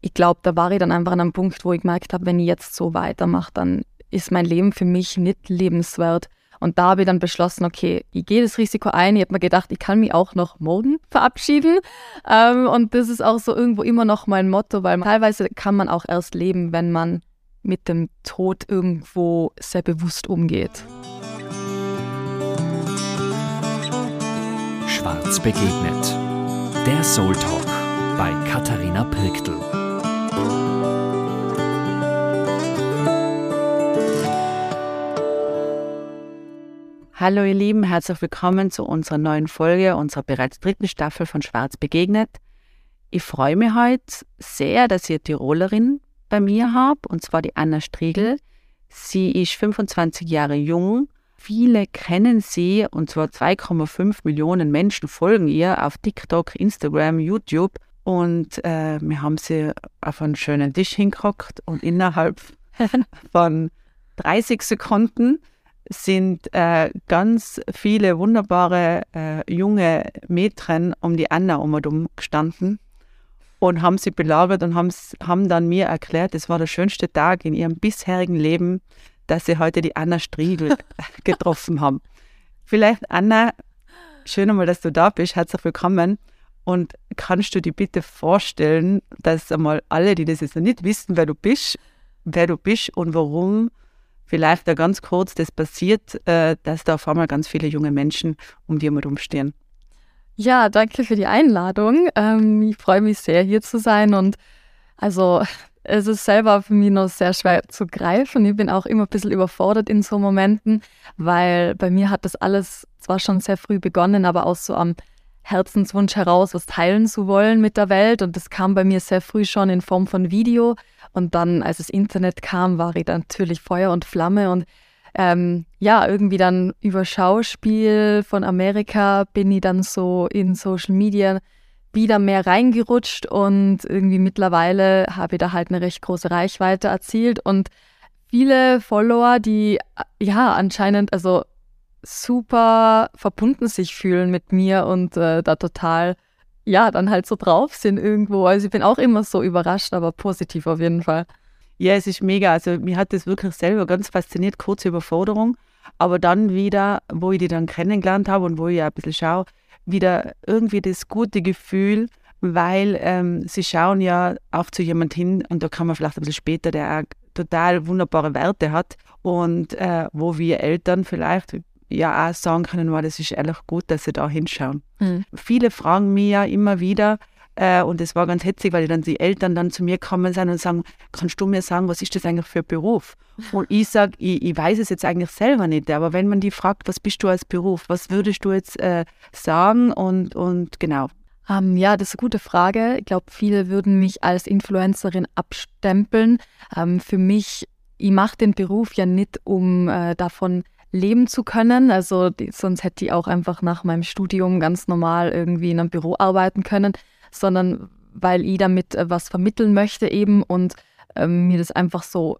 ich glaube, da war ich dann einfach an einem Punkt, wo ich gemerkt habe, wenn ich jetzt so weitermache, dann ist mein Leben für mich nicht lebenswert. Und da habe ich dann beschlossen, okay, ich gehe das Risiko ein. Ich habe mir gedacht, ich kann mich auch noch morgen verabschieden. Ähm, und das ist auch so irgendwo immer noch mein Motto, weil teilweise kann man auch erst leben, wenn man mit dem Tod irgendwo sehr bewusst umgeht. Schwarz begegnet. Der Soul Talk bei Katharina Pirktl. Hallo ihr Lieben, herzlich willkommen zu unserer neuen Folge, unserer bereits dritten Staffel von Schwarz begegnet. Ich freue mich heute sehr, dass ihr Tirolerin bei mir habt, und zwar die Anna Striegel. Sie ist 25 Jahre jung. Viele kennen sie, und zwar 2,5 Millionen Menschen folgen ihr auf TikTok, Instagram, YouTube. Und äh, wir haben sie auf einen schönen Tisch hingekrockt und innerhalb von 30 Sekunden sind äh, ganz viele wunderbare äh, junge Mädchen um die Anna um gestanden und haben sie belagert und haben dann mir erklärt, es war der schönste Tag in ihrem bisherigen Leben, dass sie heute die Anna Striegel getroffen haben. Vielleicht, Anna, schön einmal, dass du da bist. Herzlich willkommen. Und kannst du dir bitte vorstellen, dass einmal alle, die das jetzt noch nicht wissen, wer du bist, wer du bist und warum vielleicht da ganz kurz das passiert, äh, dass da auf einmal ganz viele junge Menschen um dir herum stehen. Ja, danke für die Einladung. Ähm, ich freue mich sehr, hier zu sein. Und also, es ist selber für mich noch sehr schwer zu greifen. Ich bin auch immer ein bisschen überfordert in so Momenten, weil bei mir hat das alles zwar schon sehr früh begonnen, aber auch so am Herzenswunsch heraus, was teilen zu wollen mit der Welt. Und das kam bei mir sehr früh schon in Form von Video. Und dann, als das Internet kam, war ich natürlich Feuer und Flamme. Und ähm, ja, irgendwie dann über Schauspiel von Amerika bin ich dann so in Social Media wieder mehr reingerutscht und irgendwie mittlerweile habe ich da halt eine recht große Reichweite erzielt und viele Follower, die ja anscheinend also super verbunden sich fühlen mit mir und äh, da total ja, dann halt so drauf sind irgendwo. Also ich bin auch immer so überrascht, aber positiv auf jeden Fall. Ja, es ist mega. Also mir hat das wirklich selber ganz fasziniert, kurze Überforderung. Aber dann wieder, wo ich die dann kennengelernt habe und wo ich ja ein bisschen schaue, wieder irgendwie das gute Gefühl, weil ähm, sie schauen ja auch zu jemand hin und da kann man vielleicht ein bisschen später, der auch total wunderbare Werte hat und äh, wo wir Eltern vielleicht, ja auch sagen können, wow, das ist ehrlich gut, dass sie da hinschauen. Mhm. Viele fragen mich ja immer wieder, äh, und es war ganz hetzig, weil dann die Eltern dann zu mir kommen sind und sagen, kannst du mir sagen, was ist das eigentlich für ein Beruf? Und ich sage, ich, ich, weiß es jetzt eigentlich selber nicht, aber wenn man die fragt, was bist du als Beruf, was würdest du jetzt äh, sagen? Und, und genau. Um, ähm, ja, das ist eine gute Frage. Ich glaube, viele würden mich als Influencerin abstempeln. Um, ähm, für mich, ich mache den Beruf ja nicht, um äh, davon leben zu können. Also die, sonst hätte ich auch einfach nach meinem Studium ganz normal irgendwie in einem Büro arbeiten können, sondern weil ich damit äh, was vermitteln möchte eben und ähm, mir das einfach so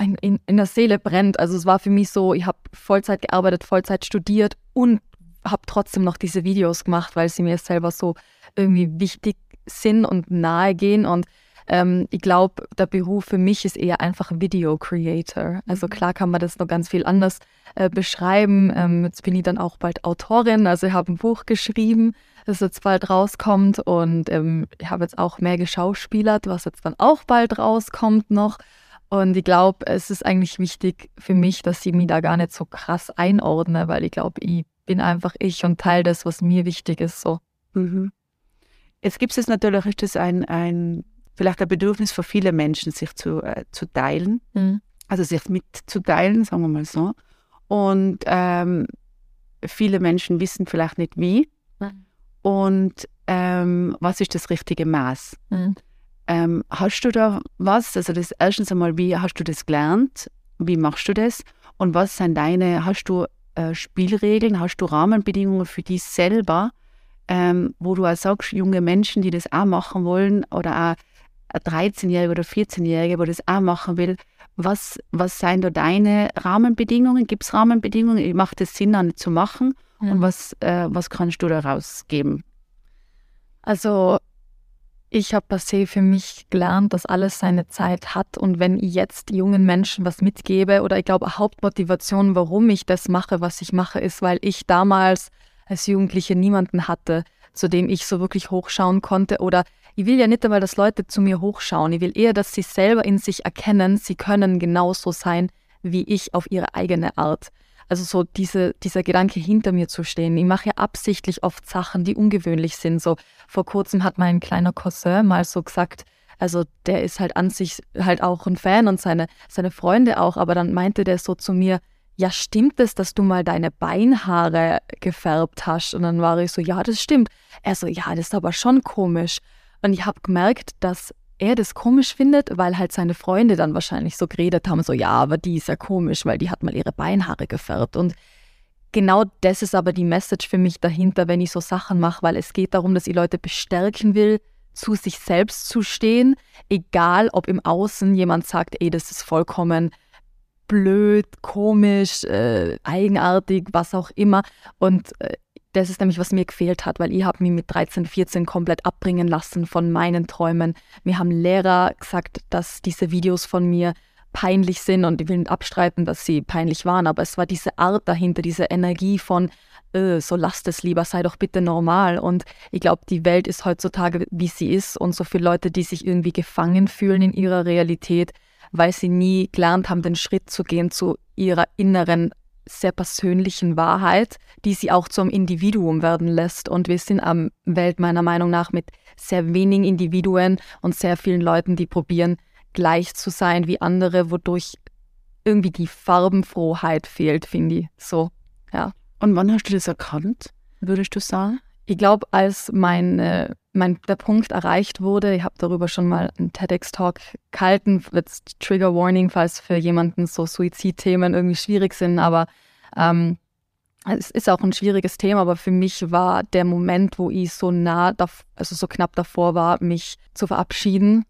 in, in, in der Seele brennt. Also es war für mich so, ich habe Vollzeit gearbeitet, Vollzeit studiert und habe trotzdem noch diese Videos gemacht, weil sie mir selber so irgendwie wichtig sind und nahe gehen und ähm, ich glaube, der Beruf für mich ist eher einfach Video Creator. Also mhm. klar kann man das noch ganz viel anders äh, beschreiben. Ähm, jetzt bin ich dann auch bald Autorin, also ich habe ein Buch geschrieben, das jetzt bald rauskommt und ähm, ich habe jetzt auch mehr geschauspielert, was jetzt dann auch bald rauskommt noch. Und ich glaube, es ist eigentlich wichtig für mich, dass ich mich da gar nicht so krass einordne, weil ich glaube, ich bin einfach ich und teile das, was mir wichtig ist. So. Mhm. Jetzt gibt es natürlich, ist das ein, ein vielleicht ein Bedürfnis für viele Menschen, sich zu, äh, zu teilen, mhm. also sich mitzuteilen, sagen wir mal so. Und ähm, viele Menschen wissen vielleicht nicht wie. Mhm. Und ähm, was ist das richtige Maß? Mhm. Ähm, hast du da was? Also das erstens einmal, wie hast du das gelernt? Wie machst du das? Und was sind deine, hast du äh, Spielregeln, hast du Rahmenbedingungen für dich selber, ähm, wo du auch sagst, junge Menschen, die das auch machen wollen oder auch ein 13-Jähriger oder 14-Jähriger, der das auch machen will, was, was seien da deine Rahmenbedingungen? Gibt es Rahmenbedingungen? Macht es Sinn, eine zu machen? Mhm. Und was, äh, was kannst du daraus geben? Also Ich habe per se für mich gelernt, dass alles seine Zeit hat und wenn ich jetzt jungen Menschen was mitgebe oder ich glaube, Hauptmotivation, warum ich das mache, was ich mache, ist, weil ich damals als Jugendliche niemanden hatte, zu dem ich so wirklich hochschauen konnte oder ich will ja nicht einmal, dass Leute zu mir hochschauen. Ich will eher, dass sie selber in sich erkennen, sie können genauso sein wie ich auf ihre eigene Art. Also so diese, dieser Gedanke hinter mir zu stehen. Ich mache ja absichtlich oft Sachen, die ungewöhnlich sind. So vor kurzem hat mein kleiner Cousin mal so gesagt, also der ist halt an sich halt auch ein Fan und seine, seine Freunde auch, aber dann meinte der so zu mir, ja, stimmt es, dass du mal deine Beinhaare gefärbt hast? Und dann war ich so, ja, das stimmt. Er so, ja, das ist aber schon komisch. Und ich habe gemerkt, dass er das komisch findet, weil halt seine Freunde dann wahrscheinlich so geredet haben, so ja, aber die ist ja komisch, weil die hat mal ihre Beinhaare gefärbt. Und genau das ist aber die Message für mich dahinter, wenn ich so Sachen mache, weil es geht darum, dass ich Leute bestärken will, zu sich selbst zu stehen, egal ob im Außen jemand sagt, ey, das ist vollkommen blöd, komisch, äh, eigenartig, was auch immer. Und äh, das ist nämlich, was mir gefehlt hat, weil ich habe mich mit 13, 14 komplett abbringen lassen von meinen Träumen. Mir haben Lehrer gesagt, dass diese Videos von mir peinlich sind und ich will nicht abstreiten, dass sie peinlich waren, aber es war diese Art dahinter, diese Energie von, äh, so lasst es lieber, sei doch bitte normal. Und ich glaube, die Welt ist heutzutage, wie sie ist und so viele Leute, die sich irgendwie gefangen fühlen in ihrer Realität, weil sie nie gelernt haben, den Schritt zu gehen zu ihrer inneren sehr persönlichen Wahrheit, die sie auch zum Individuum werden lässt. Und wir sind am Welt meiner Meinung nach mit sehr wenigen Individuen und sehr vielen Leuten, die probieren, gleich zu sein wie andere, wodurch irgendwie die Farbenfroheit fehlt, finde ich. So, ja. Und wann hast du das erkannt, würdest du sagen? Ich glaube, als mein, mein, der Punkt erreicht wurde, ich habe darüber schon mal einen TEDx-Talk gehalten, jetzt Trigger Warning, falls für jemanden so Suizidthemen irgendwie schwierig sind, aber ähm, es ist auch ein schwieriges Thema, aber für mich war der Moment, wo ich so nah, also so knapp davor war, mich zu verabschieden,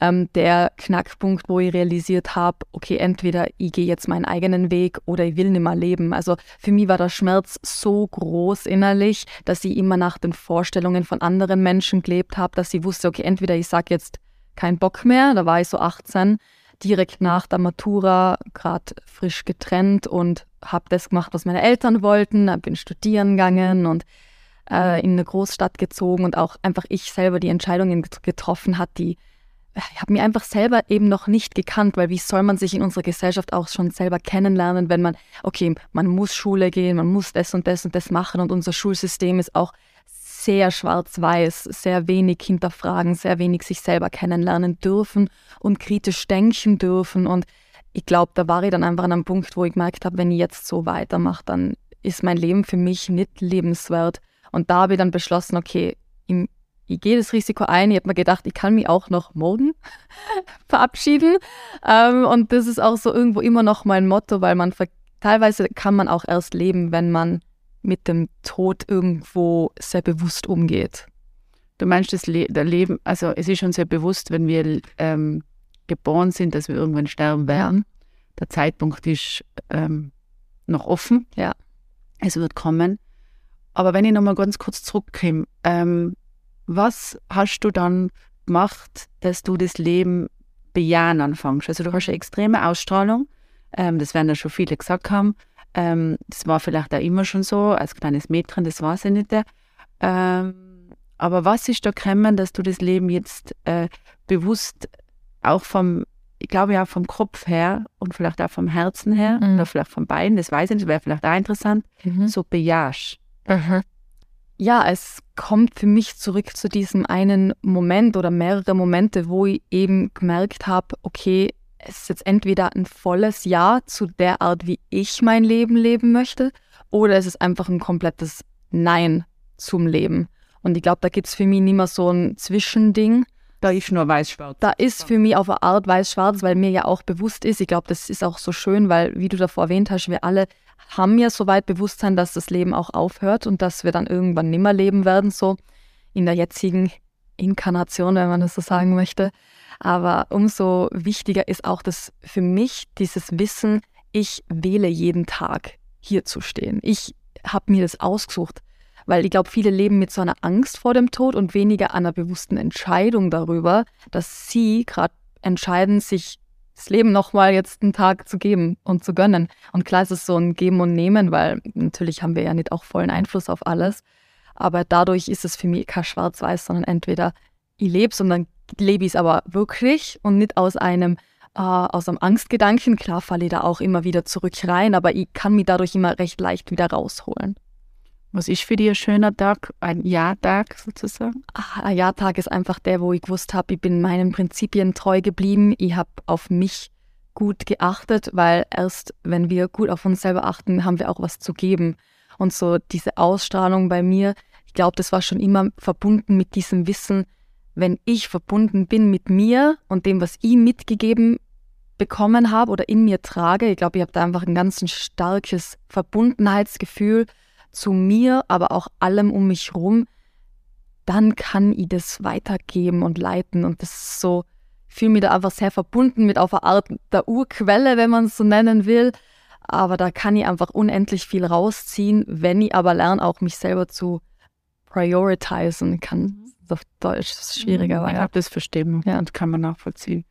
ähm, der Knackpunkt, wo ich realisiert habe, okay, entweder ich gehe jetzt meinen eigenen Weg oder ich will nicht mehr leben. Also für mich war der Schmerz so groß innerlich, dass ich immer nach den Vorstellungen von anderen Menschen gelebt habe, dass ich wusste, okay, entweder ich sage jetzt keinen Bock mehr, da war ich so 18, direkt nach der Matura, gerade frisch getrennt und habe das gemacht, was meine Eltern wollten, bin studieren gegangen und äh, in eine Großstadt gezogen und auch einfach ich selber die Entscheidungen getroffen hat, die habe mir einfach selber eben noch nicht gekannt, weil wie soll man sich in unserer Gesellschaft auch schon selber kennenlernen, wenn man, okay, man muss Schule gehen, man muss das und das und das machen und unser Schulsystem ist auch sehr schwarz-weiß, sehr wenig hinterfragen, sehr wenig sich selber kennenlernen dürfen und kritisch denken dürfen. Und ich glaube, da war ich dann einfach an einem Punkt, wo ich gemerkt habe, wenn ich jetzt so weitermache, dann ist mein Leben für mich nicht lebenswert. Und da habe ich dann beschlossen, okay, im ich gehe das Risiko ein. Ich habe mir gedacht, ich kann mich auch noch morgen verabschieden. Ähm, und das ist auch so irgendwo immer noch mein Motto, weil man teilweise kann man auch erst leben, wenn man mit dem Tod irgendwo sehr bewusst umgeht. Du meinst, das Le Leben, also es ist schon sehr bewusst, wenn wir ähm, geboren sind, dass wir irgendwann sterben werden. Der Zeitpunkt ist ähm, noch offen. Ja. Es wird kommen. Aber wenn ich nochmal ganz kurz zurückkomme, ähm, was hast du dann gemacht, dass du das Leben bejahen anfängst? Also du hast eine extreme Ausstrahlung, ähm, das werden ja schon viele gesagt haben. Ähm, das war vielleicht auch immer schon so, als kleines Mädchen, das war sie nicht. Ähm, aber was ist da gekommen, dass du das Leben jetzt äh, bewusst auch vom, ich glaube ja vom Kopf her und vielleicht auch vom Herzen her mhm. oder vielleicht vom Bein, das weiß ich nicht, wäre vielleicht auch interessant, mhm. so bejahst. Mhm. Ja, es kommt für mich zurück zu diesem einen Moment oder mehrere Momente, wo ich eben gemerkt habe, okay, es ist jetzt entweder ein volles Ja zu der Art, wie ich mein Leben leben möchte, oder es ist einfach ein komplettes Nein zum Leben. Und ich glaube, da gibt es für mich nicht mehr so ein Zwischending. Da ist nur weiß-schwarz. Da ist für mich auf eine Art weiß-schwarz, weil mir ja auch bewusst ist, ich glaube, das ist auch so schön, weil, wie du davor erwähnt hast, wir alle haben ja soweit Bewusstsein, dass das Leben auch aufhört und dass wir dann irgendwann nimmer leben werden, so in der jetzigen Inkarnation, wenn man das so sagen möchte. Aber umso wichtiger ist auch das für mich dieses Wissen, ich wähle jeden Tag hier zu stehen. Ich habe mir das ausgesucht. Weil ich glaube, viele leben mit so einer Angst vor dem Tod und weniger einer bewussten Entscheidung darüber, dass sie gerade entscheiden, sich das Leben nochmal jetzt einen Tag zu geben und zu gönnen. Und klar ist es so ein Geben und Nehmen, weil natürlich haben wir ja nicht auch vollen Einfluss auf alles. Aber dadurch ist es für mich kein Schwarz-Weiß, sondern entweder ich lebe es und dann lebe ich es aber wirklich und nicht aus einem, äh, aus einem Angstgedanken. Klar falle ich da auch immer wieder zurück rein, aber ich kann mich dadurch immer recht leicht wieder rausholen. Was ist für dich ein schöner Tag, ein Ja-Tag sozusagen? Ach, ein Ja-Tag ist einfach der, wo ich gewusst habe, ich bin meinen Prinzipien treu geblieben. Ich habe auf mich gut geachtet, weil erst wenn wir gut auf uns selber achten, haben wir auch was zu geben. Und so diese Ausstrahlung bei mir, ich glaube, das war schon immer verbunden mit diesem Wissen, wenn ich verbunden bin mit mir und dem, was ich mitgegeben bekommen habe oder in mir trage, ich glaube, ich habe da einfach ein ganz starkes Verbundenheitsgefühl zu mir, aber auch allem um mich herum, dann kann ich das weitergeben und leiten. Und das ist so, ich fühle mich da einfach sehr verbunden mit auf eine Art der Urquelle, wenn man es so nennen will. Aber da kann ich einfach unendlich viel rausziehen, wenn ich aber lerne, auch mich selber zu prioritizen. Kann auf Deutsch ist schwieriger. Mhm. Ich habe das verstehen ja. und kann man nachvollziehen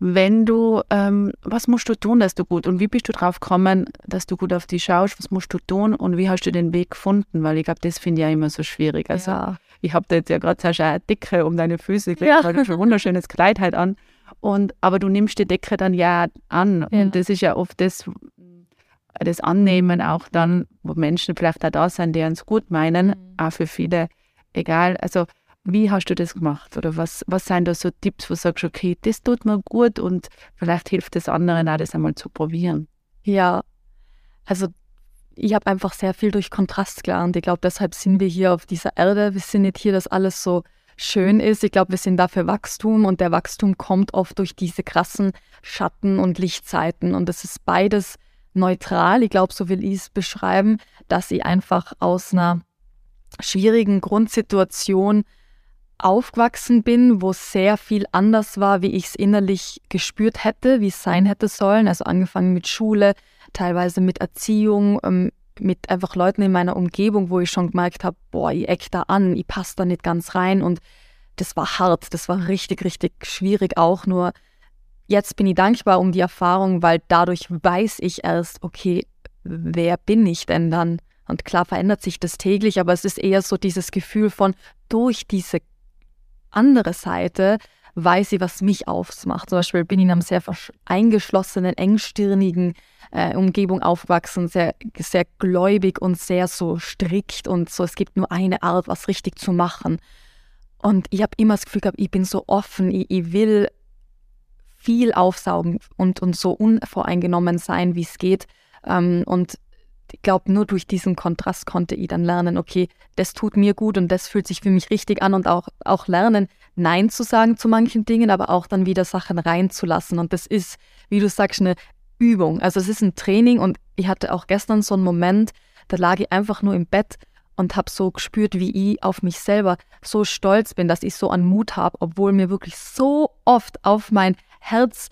wenn du, ähm, was musst du tun, dass du gut, und wie bist du drauf gekommen, dass du gut auf die schaust, was musst du tun und wie hast du den Weg gefunden, weil ich glaube, das finde ich ja immer so schwierig. Also ja. ich habe da jetzt ja gerade so eine Decke um deine Füße gelegt, ja. weil du schon ein wunderschönes Kleid halt an und, aber du nimmst die Decke dann ja an ja. und das ist ja oft das, das Annehmen auch dann, wo Menschen vielleicht auch da sind, die uns gut meinen, mhm. auch für viele egal, also wie hast du das gemacht? Oder was, was sind da so Tipps, wo du sagst, okay, das tut mir gut und vielleicht hilft es anderen auch, das einmal zu probieren? Ja, also ich habe einfach sehr viel durch Kontrast gelernt. Ich glaube, deshalb sind wir hier auf dieser Erde. Wir sind nicht hier, dass alles so schön ist. Ich glaube, wir sind da für Wachstum und der Wachstum kommt oft durch diese krassen Schatten- und Lichtzeiten. Und das ist beides neutral. Ich glaube, so will ich es beschreiben, dass ich einfach aus einer schwierigen Grundsituation aufgewachsen bin, wo sehr viel anders war, wie ich es innerlich gespürt hätte, wie es sein hätte sollen. Also angefangen mit Schule, teilweise mit Erziehung, ähm, mit einfach Leuten in meiner Umgebung, wo ich schon gemerkt habe, boah, ich eck da an, ich passe da nicht ganz rein. Und das war hart, das war richtig, richtig schwierig auch. Nur jetzt bin ich dankbar um die Erfahrung, weil dadurch weiß ich erst, okay, wer bin ich denn dann? Und klar verändert sich das täglich, aber es ist eher so dieses Gefühl von durch diese andere Seite weiß sie, was mich ausmacht. Zum Beispiel bin ich in einer sehr eingeschlossenen, engstirnigen äh, Umgebung aufgewachsen, sehr, sehr gläubig und sehr so strikt und so, es gibt nur eine Art, was richtig zu machen. Und ich habe immer das Gefühl gehabt, ich bin so offen, ich, ich will viel aufsaugen und, und so unvoreingenommen sein, wie es geht. Ähm, und ich glaube, nur durch diesen Kontrast konnte ich dann lernen, okay, das tut mir gut und das fühlt sich für mich richtig an und auch, auch lernen, Nein zu sagen zu manchen Dingen, aber auch dann wieder Sachen reinzulassen. Und das ist, wie du sagst, eine Übung. Also es ist ein Training und ich hatte auch gestern so einen Moment, da lag ich einfach nur im Bett und habe so gespürt, wie ich auf mich selber so stolz bin, dass ich so an Mut habe, obwohl mir wirklich so oft auf mein Herz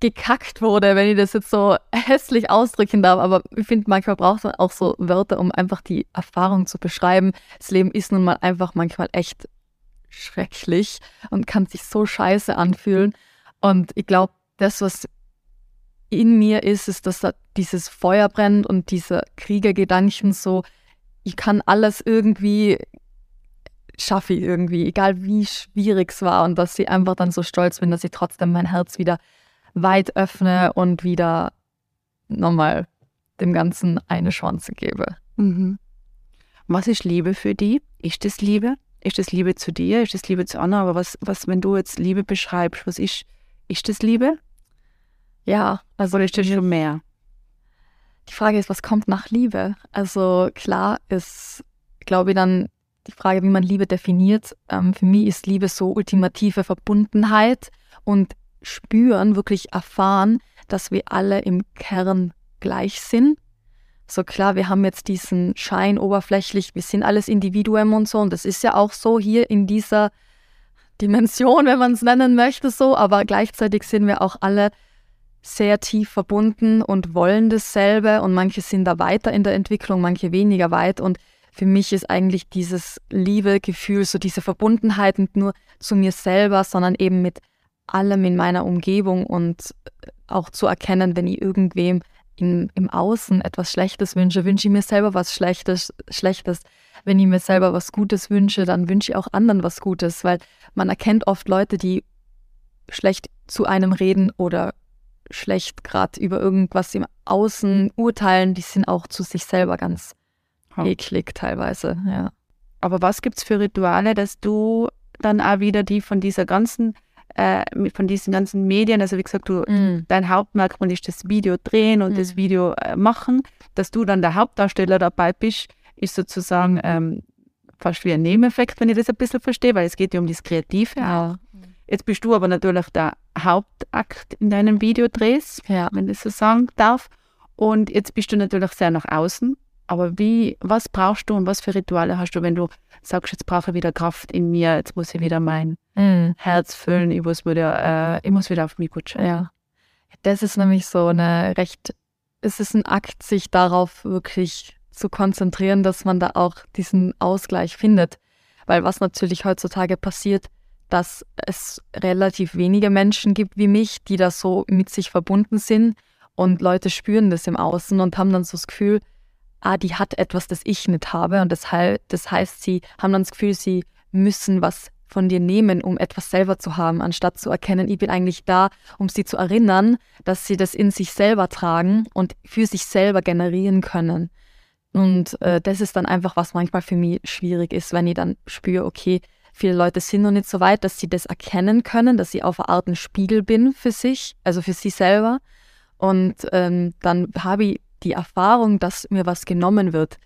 gekackt wurde, wenn ich das jetzt so hässlich ausdrücken darf. Aber ich finde, manchmal braucht man auch so Wörter, um einfach die Erfahrung zu beschreiben. Das Leben ist nun mal einfach manchmal echt schrecklich und kann sich so scheiße anfühlen. Und ich glaube, das, was in mir ist, ist, dass da dieses Feuer brennt und diese Kriegergedanken so, ich kann alles irgendwie schaffe ich irgendwie, egal wie schwierig es war und dass ich einfach dann so stolz bin, dass ich trotzdem mein Herz wieder weit öffne und wieder nochmal dem Ganzen eine Chance gebe. Mhm. Was ist Liebe für die? Ist das Liebe? Ist das Liebe zu dir? Ist das Liebe zu anderen? Aber was, was wenn du jetzt Liebe beschreibst, was ist, ist das Liebe? Ja, also. Oder ist das schon mehr? Die Frage ist, was kommt nach Liebe? Also klar ist, glaube ich, dann die Frage, wie man Liebe definiert. Ähm, für mich ist Liebe so ultimative Verbundenheit und spüren, wirklich erfahren, dass wir alle im Kern gleich sind. So klar, wir haben jetzt diesen Schein oberflächlich, wir sind alles Individuen und so, und das ist ja auch so hier in dieser Dimension, wenn man es nennen möchte, so, aber gleichzeitig sind wir auch alle sehr tief verbunden und wollen dasselbe. Und manche sind da weiter in der Entwicklung, manche weniger weit. Und für mich ist eigentlich dieses Liebegefühl, so diese Verbundenheit nicht nur zu mir selber, sondern eben mit allem in meiner Umgebung und auch zu erkennen, wenn ich irgendwem in, im Außen etwas Schlechtes wünsche, wünsche ich mir selber was Schlechtes, Schlechtes. Wenn ich mir selber was Gutes wünsche, dann wünsche ich auch anderen was Gutes, weil man erkennt oft Leute, die schlecht zu einem reden oder schlecht gerade über irgendwas im Außen urteilen, die sind auch zu sich selber ganz ja. eklig teilweise, ja. Aber was gibt es für Rituale, dass du dann auch wieder die von dieser ganzen, äh, von diesen ganzen Medien, also wie gesagt, du, mm. dein Hauptmerkmal ist das Video drehen und mm. das Video äh, machen, dass du dann der Hauptdarsteller dabei bist, ist sozusagen mm. ähm, fast wie ein Nebeneffekt, wenn ich das ein bisschen verstehe, weil es geht ja um das Kreative ja. auch. Jetzt bist du aber natürlich der Hauptakt in deinem Videodrehs, ja. wenn ich so sagen darf. Und jetzt bist du natürlich sehr nach außen. Aber wie, was brauchst du und was für Rituale hast du, wenn du sagst, jetzt brauche ich wieder Kraft in mir, jetzt muss ich wieder mein mhm. Herz füllen, ich muss wieder, äh, ich muss wieder auf mich kutschen. Ja. Das ist nämlich so eine recht, es ist ein Akt, sich darauf wirklich zu konzentrieren, dass man da auch diesen Ausgleich findet. Weil was natürlich heutzutage passiert, dass es relativ wenige Menschen gibt wie mich, die da so mit sich verbunden sind und Leute spüren das im Außen und haben dann so das Gefühl, ah, die hat etwas, das ich nicht habe und das, das heißt, sie haben dann das Gefühl, sie müssen was von dir nehmen, um etwas selber zu haben, anstatt zu erkennen, ich bin eigentlich da, um sie zu erinnern, dass sie das in sich selber tragen und für sich selber generieren können. Und äh, das ist dann einfach, was manchmal für mich schwierig ist, wenn ich dann spüre, okay, Viele Leute sind noch nicht so weit, dass sie das erkennen können, dass sie auf eine Art ein Spiegel bin für sich, also für sie selber. Und ähm, dann habe ich die Erfahrung, dass mir was genommen wird.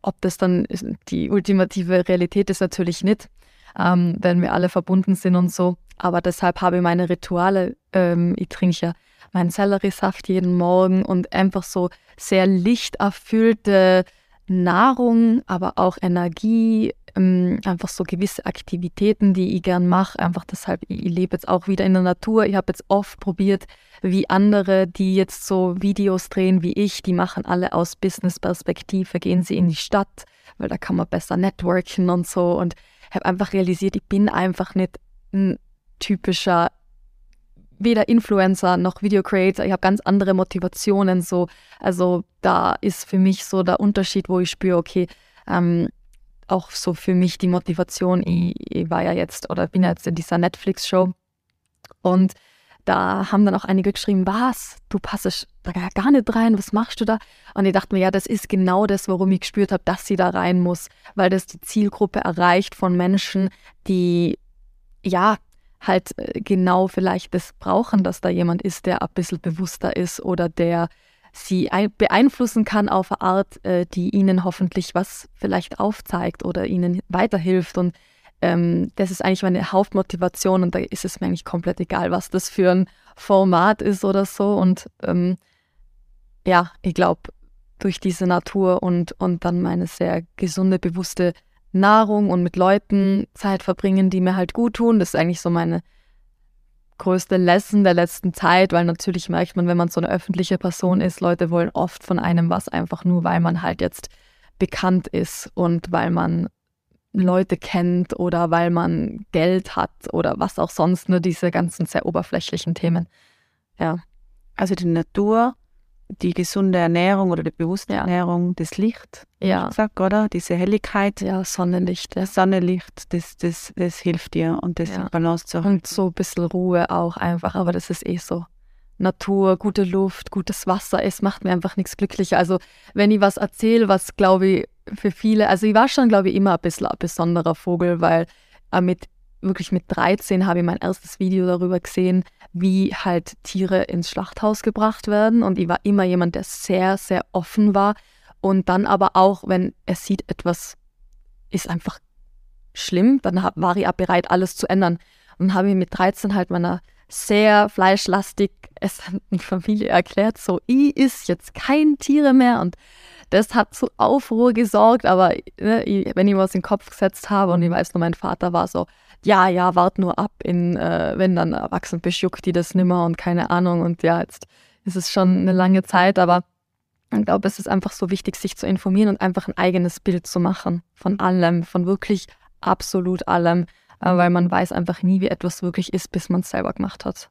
Ob das dann die ultimative Realität ist, natürlich nicht, ähm, wenn wir alle verbunden sind und so. Aber deshalb habe ich meine Rituale. Ähm, ich trinke ja meinen Selleriesaft jeden Morgen und einfach so sehr lichterfüllte Nahrung, aber auch Energie, ähm, einfach so gewisse Aktivitäten, die ich gern mache. Einfach deshalb, ich, ich lebe jetzt auch wieder in der Natur. Ich habe jetzt oft probiert, wie andere, die jetzt so Videos drehen wie ich, die machen alle aus Business-Perspektive, gehen sie in die Stadt, weil da kann man besser networken und so. Und habe einfach realisiert, ich bin einfach nicht ein typischer weder Influencer noch Video Creator. Ich habe ganz andere Motivationen so. Also da ist für mich so der Unterschied, wo ich spüre, okay, ähm, auch so für mich die Motivation. Ich, ich war ja jetzt oder bin jetzt in dieser Netflix-Show und da haben dann auch einige geschrieben, was, du passest da gar nicht rein, was machst du da? Und ich dachte mir, ja, das ist genau das, warum ich gespürt habe, dass sie da rein muss, weil das die Zielgruppe erreicht von Menschen, die ja halt äh, genau vielleicht das brauchen, dass da jemand ist, der ein bisschen bewusster ist oder der sie beeinflussen kann auf eine Art, äh, die ihnen hoffentlich was vielleicht aufzeigt oder ihnen weiterhilft. Und ähm, das ist eigentlich meine Hauptmotivation und da ist es mir eigentlich komplett egal, was das für ein Format ist oder so. Und ähm, ja, ich glaube, durch diese Natur und, und dann meine sehr gesunde, bewusste Nahrung und mit Leuten Zeit verbringen, die mir halt gut tun, das ist eigentlich so meine größte Lesson der letzten Zeit, weil natürlich merkt man, wenn man so eine öffentliche Person ist, Leute wollen oft von einem was, einfach nur weil man halt jetzt bekannt ist und weil man Leute kennt oder weil man Geld hat oder was auch sonst, nur diese ganzen sehr oberflächlichen Themen. Ja. Also die Natur die gesunde Ernährung oder die bewusste ja. Ernährung, das Licht, ja. gesagt, oder? Diese Helligkeit. Ja, Sonnenlicht. Ja. Sonnenlicht, das, das, das hilft dir und das ja. in Balance zu halten. Und so ein bisschen Ruhe auch einfach, aber das ist eh so. Natur, gute Luft, gutes Wasser, es macht mir einfach nichts glücklicher. Also wenn ich was erzähle, was glaube ich für viele, also ich war schon glaube ich immer ein bisschen ein besonderer Vogel, weil äh, mit wirklich mit 13 habe ich mein erstes Video darüber gesehen, wie halt Tiere ins Schlachthaus gebracht werden. Und ich war immer jemand, der sehr, sehr offen war. Und dann aber auch, wenn er sieht, etwas ist einfach schlimm, dann war ich auch bereit, alles zu ändern. Und habe ich mit 13 halt meiner sehr fleischlastig essenden Familie erklärt, so, ich ist jetzt kein Tiere mehr. Und das hat zu Aufruhr gesorgt, aber ne, wenn ich was in den Kopf gesetzt habe und ich weiß nur, mein Vater war so, ja, ja, wart nur ab, in, äh, wenn dann erwachsen bist, juckt die das nimmer und keine Ahnung. Und ja, jetzt ist es schon eine lange Zeit, aber ich glaube, es ist einfach so wichtig, sich zu informieren und einfach ein eigenes Bild zu machen von allem, von wirklich absolut allem, weil man weiß einfach nie, wie etwas wirklich ist, bis man es selber gemacht hat.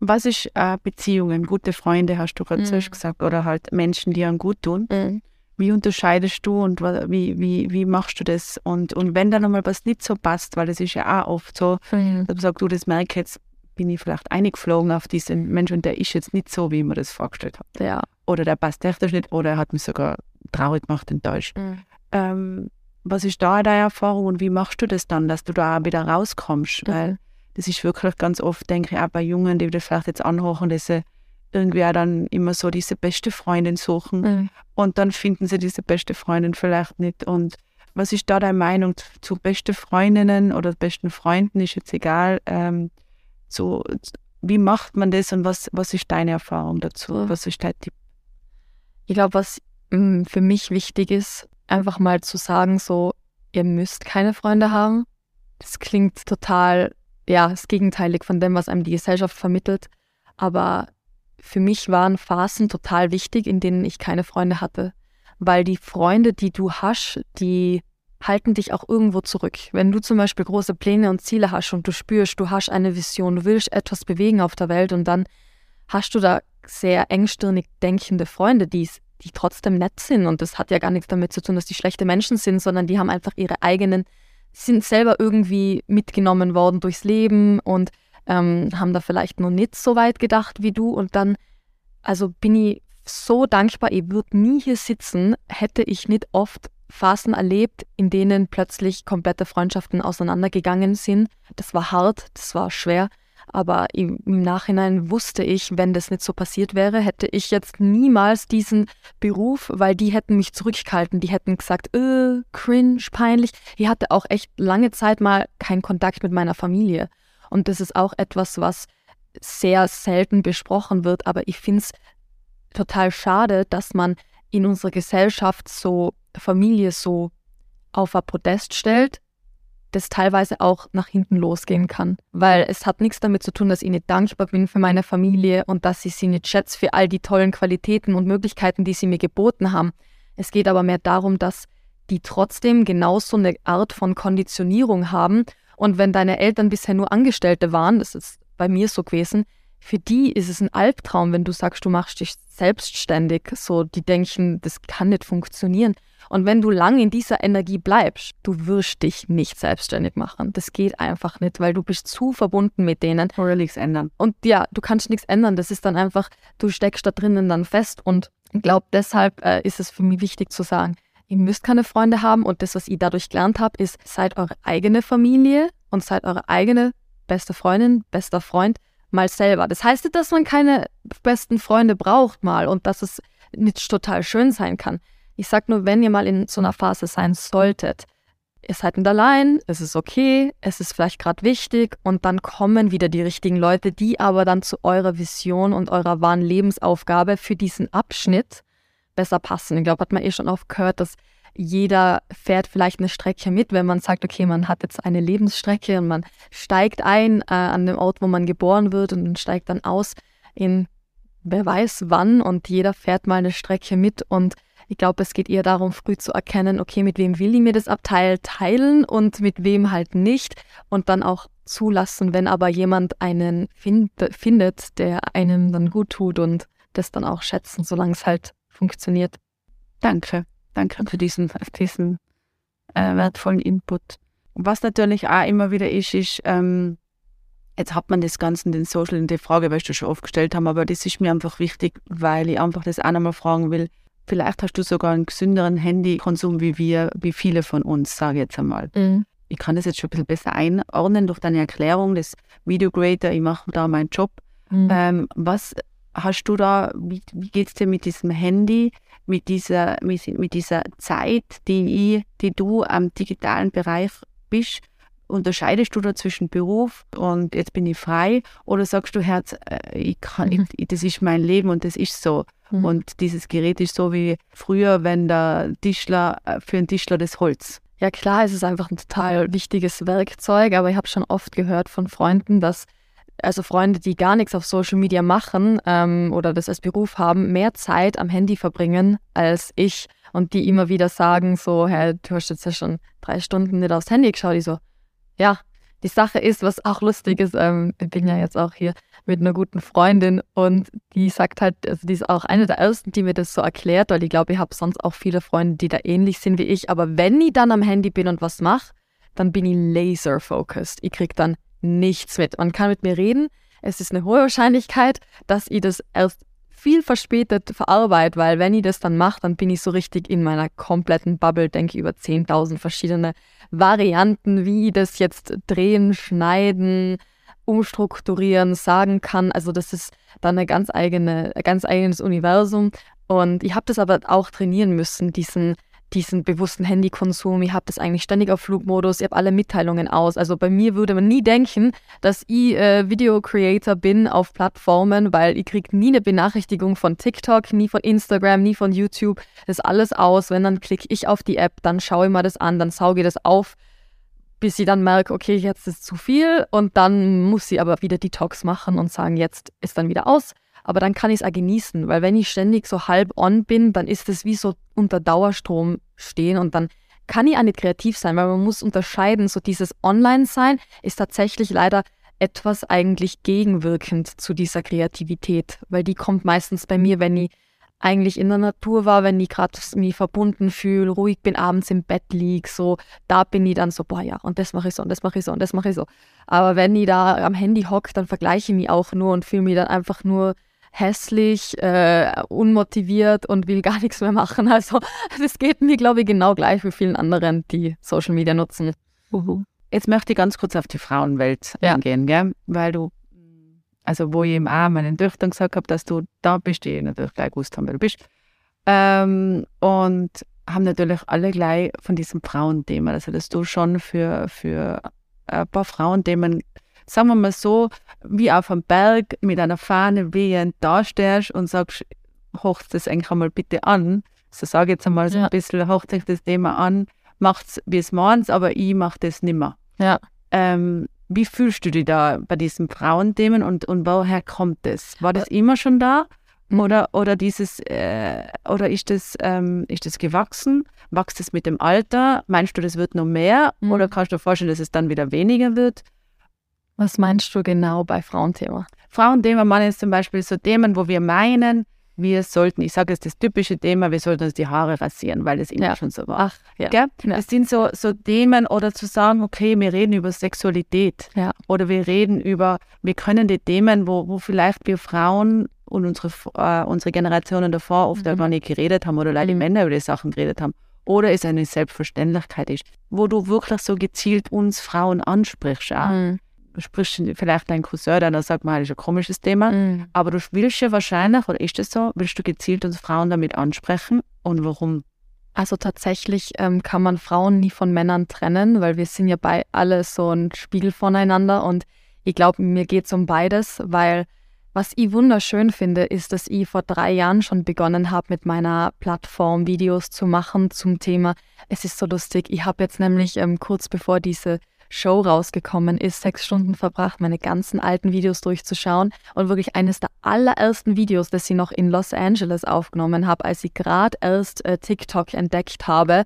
Was ist äh, Beziehungen, gute Freunde, hast du gerade mhm. gesagt, oder halt Menschen, die einem gut tun? Mhm. Wie unterscheidest du und wie, wie, wie machst du das? Und, und wenn dann nochmal was nicht so passt, weil es ist ja auch oft so, mhm. dass man sagt, du, das merke jetzt, bin ich vielleicht eingeflogen auf diesen Menschen und der ist jetzt nicht so, wie ich mir das vorgestellt habe. Ja. Oder der passt technisch nicht oder er hat mich sogar traurig gemacht, enttäuscht. Mhm. Ähm, was ist da deine Erfahrung und wie machst du das dann, dass du da wieder rauskommst? Mhm. Weil das ist wirklich ganz oft, denke ich, auch bei Jungen, die das vielleicht jetzt anhochen, dass sie irgendwie auch dann immer so diese beste Freundin suchen mhm. und dann finden sie diese beste Freundin vielleicht nicht. Und was ist da deine Meinung zu besten Freundinnen oder besten Freunden? Ist jetzt egal. Ähm, so, wie macht man das und was, was ist deine Erfahrung dazu? Was ist dein Tipp? Ich glaube, was mm, für mich wichtig ist, einfach mal zu sagen, so, ihr müsst keine Freunde haben. Das klingt total, ja, das Gegenteilig von dem, was einem die Gesellschaft vermittelt. Aber für mich waren Phasen total wichtig, in denen ich keine Freunde hatte. Weil die Freunde, die du hast, die halten dich auch irgendwo zurück. Wenn du zum Beispiel große Pläne und Ziele hast und du spürst, du hast eine Vision, du willst etwas bewegen auf der Welt und dann hast du da sehr engstirnig denkende Freunde, die, die trotzdem nett sind. Und das hat ja gar nichts damit zu tun, dass die schlechte Menschen sind, sondern die haben einfach ihre eigenen, sind selber irgendwie mitgenommen worden durchs Leben und ähm, haben da vielleicht noch nicht so weit gedacht wie du. Und dann, also bin ich so dankbar, ich würde nie hier sitzen, hätte ich nicht oft Phasen erlebt, in denen plötzlich komplette Freundschaften auseinandergegangen sind. Das war hart, das war schwer. Aber im, Nachhinein wusste ich, wenn das nicht so passiert wäre, hätte ich jetzt niemals diesen Beruf, weil die hätten mich zurückgehalten. Die hätten gesagt, äh, cringe, peinlich. Ich hatte auch echt lange Zeit mal keinen Kontakt mit meiner Familie. Und das ist auch etwas, was sehr selten besprochen wird. Aber ich finde es total schade, dass man in unserer Gesellschaft so Familie so auf ein Podest stellt, das teilweise auch nach hinten losgehen kann. Weil es hat nichts damit zu tun, dass ich nicht dankbar bin für meine Familie und dass ich sie nicht schätze für all die tollen Qualitäten und Möglichkeiten, die sie mir geboten haben. Es geht aber mehr darum, dass die trotzdem genauso eine Art von Konditionierung haben. Und wenn deine Eltern bisher nur Angestellte waren, das ist bei mir so gewesen, für die ist es ein Albtraum, wenn du sagst, du machst dich selbstständig. So, die denken, das kann nicht funktionieren. Und wenn du lang in dieser Energie bleibst, du wirst dich nicht selbstständig machen. Das geht einfach nicht, weil du bist zu verbunden mit denen. Oder nichts ändern. Und ja, du kannst nichts ändern. Das ist dann einfach, du steckst da drinnen dann fest. Und ich glaube, deshalb äh, ist es für mich wichtig zu sagen, ihr müsst keine Freunde haben. Und das, was ich dadurch gelernt habe, ist, seid eure eigene Familie und seid eure eigene beste Freundin, bester Freund mal selber. Das heißt nicht, dass man keine besten Freunde braucht mal und dass es nicht total schön sein kann. Ich sag nur, wenn ihr mal in so einer Phase sein solltet, ihr seid nicht allein, es ist okay, es ist vielleicht gerade wichtig und dann kommen wieder die richtigen Leute, die aber dann zu eurer Vision und eurer wahren Lebensaufgabe für diesen Abschnitt besser passen. Ich glaube, hat man eh schon oft gehört, dass jeder fährt vielleicht eine Strecke mit, wenn man sagt, okay, man hat jetzt eine Lebensstrecke und man steigt ein äh, an dem Ort, wo man geboren wird und steigt dann aus in wer weiß wann und jeder fährt mal eine Strecke mit und ich glaube, es geht eher darum, früh zu erkennen, okay, mit wem will ich mir das Abteil teilen und mit wem halt nicht. Und dann auch zulassen, wenn aber jemand einen find, findet, der einem dann gut tut und das dann auch schätzen, solange es halt funktioniert. Danke. Danke für diesen, diesen äh, wertvollen Input. Was natürlich auch immer wieder ist, ist, ähm, jetzt hat man das Ganze in den Social, in die Frage, weil ich das schon oft gestellt habe, aber das ist mir einfach wichtig, weil ich einfach das auch nochmal fragen will, Vielleicht hast du sogar einen gesünderen Handykonsum wie wir, wie viele von uns, sage ich jetzt einmal. Mhm. Ich kann das jetzt schon ein bisschen besser einordnen durch deine Erklärung des Video Creator, ich mache da meinen Job. Mhm. Ähm, was hast du da, wie, wie geht es dir mit diesem Handy, mit dieser, mit, dieser Zeit, die, ich, die du am digitalen Bereich bist? Unterscheidest du da zwischen Beruf und jetzt bin ich frei oder sagst du, Herz, äh, ich kann, mhm. ich, das ist mein Leben und das ist so. Mhm. Und dieses Gerät ist so wie früher, wenn der Tischler, äh, für einen Tischler das Holz. Ja klar, es ist einfach ein total wichtiges Werkzeug, aber ich habe schon oft gehört von Freunden, dass also Freunde, die gar nichts auf Social Media machen ähm, oder das als Beruf haben, mehr Zeit am Handy verbringen als ich und die immer wieder sagen so, hey, du hast jetzt ja schon drei Stunden nicht aufs Handy geschaut. Ich so, ja, die Sache ist, was auch lustig ist, ähm, ich bin ja jetzt auch hier mit einer guten Freundin und die sagt halt, also die ist auch eine der ersten, die mir das so erklärt, weil ich glaube, ich habe sonst auch viele Freunde, die da ähnlich sind wie ich. Aber wenn ich dann am Handy bin und was mache, dann bin ich laser focused. Ich kriege dann nichts mit. Man kann mit mir reden. Es ist eine hohe Wahrscheinlichkeit, dass ich das erst viel verspätet verarbeite, weil wenn ich das dann mache, dann bin ich so richtig in meiner kompletten Bubble, denke über 10.000 verschiedene Varianten, wie ich das jetzt drehen, schneiden, umstrukturieren, sagen kann. Also das ist dann eine ganz eigene, ein ganz eigenes Universum. Und ich habe das aber auch trainieren müssen, diesen diesen bewussten Handykonsum. Ich habe das eigentlich ständig auf Flugmodus. Ich habe alle Mitteilungen aus. Also bei mir würde man nie denken, dass ich äh, Video Creator bin auf Plattformen, weil ich kriege nie eine Benachrichtigung von TikTok, nie von Instagram, nie von YouTube. Das ist alles aus. Wenn dann klicke ich auf die App, dann schaue ich mir das an, dann sauge ich das auf, bis ich dann merke, okay, jetzt ist zu viel und dann muss sie aber wieder Detox machen und sagen, jetzt ist dann wieder aus aber dann kann ich es auch genießen, weil wenn ich ständig so halb on bin, dann ist es wie so unter Dauerstrom stehen und dann kann ich auch nicht kreativ sein, weil man muss unterscheiden, so dieses Online-Sein ist tatsächlich leider etwas eigentlich gegenwirkend zu dieser Kreativität, weil die kommt meistens bei mir, wenn ich eigentlich in der Natur war, wenn ich gerade mich verbunden fühle, ruhig bin, abends im Bett liege, so, da bin ich dann so, boah ja, und das mache ich so, und das mache ich so, und das mache ich so. Aber wenn ich da am Handy hocke, dann vergleiche ich mich auch nur und fühle mich dann einfach nur hässlich, äh, unmotiviert und will gar nichts mehr machen. Also es geht mir, glaube ich, genau gleich wie vielen anderen, die Social Media nutzen. Uhu. Jetzt möchte ich ganz kurz auf die Frauenwelt ja. eingehen, gell? weil du, also wo ich eben auch meinen Töchtern gesagt habe, dass du da bist, die natürlich gleich gewusst haben, wer du bist. Ähm, und haben natürlich alle gleich von diesem Frauenthema, also dass du schon für, für ein paar Frauenthemen sagen wir mal so, wie auf einem Berg mit einer Fahne wehend dastehst und sagst, hocht das eigentlich einmal bitte an. So sage ich jetzt einmal so ja. ein bisschen, hocht sich das Thema an, macht's, wie es meint, aber ich mache das nimmer. Ja. Ähm, wie fühlst du dich da bei diesen Frauenthemen und, und woher kommt das? War das immer schon da? Oder, oder dieses, äh, oder ist das, ähm, ist das gewachsen? Wächst es mit dem Alter? Meinst du, das wird noch mehr? Mhm. Oder kannst du dir vorstellen, dass es dann wieder weniger wird? Was meinst du genau bei Frauenthema? Frauenthema man ist zum Beispiel so Themen, wo wir meinen, wir sollten, ich sage jetzt das typische Thema, wir sollten uns die Haare rasieren, weil das immer ja. schon so war. Ach, ja. ja. Das sind so, so Themen oder zu sagen, okay, wir reden über Sexualität ja. oder wir reden über, wir können die Themen, wo, wo vielleicht wir Frauen und unsere, äh, unsere Generationen davor oft mhm. gar nicht geredet haben oder leider die mhm. Männer über die Sachen geredet haben oder es eine Selbstverständlichkeit ist, wo du wirklich so gezielt uns Frauen ansprichst. Auch. Mhm sprichst vielleicht deinen Cousin, dann sagt man, das ist ein komisches Thema. Mhm. Aber du willst ja wahrscheinlich, oder ist das so, willst du gezielt uns Frauen damit ansprechen und warum? Also tatsächlich ähm, kann man Frauen nie von Männern trennen, weil wir sind ja bei alle so ein Spiegel voneinander und ich glaube, mir geht es um beides, weil was ich wunderschön finde, ist, dass ich vor drei Jahren schon begonnen habe, mit meiner Plattform Videos zu machen zum Thema. Es ist so lustig. Ich habe jetzt nämlich ähm, kurz bevor diese Show rausgekommen ist, sechs Stunden verbracht, meine ganzen alten Videos durchzuschauen und wirklich eines der allerersten Videos, das ich noch in Los Angeles aufgenommen habe, als ich gerade erst äh, TikTok entdeckt habe.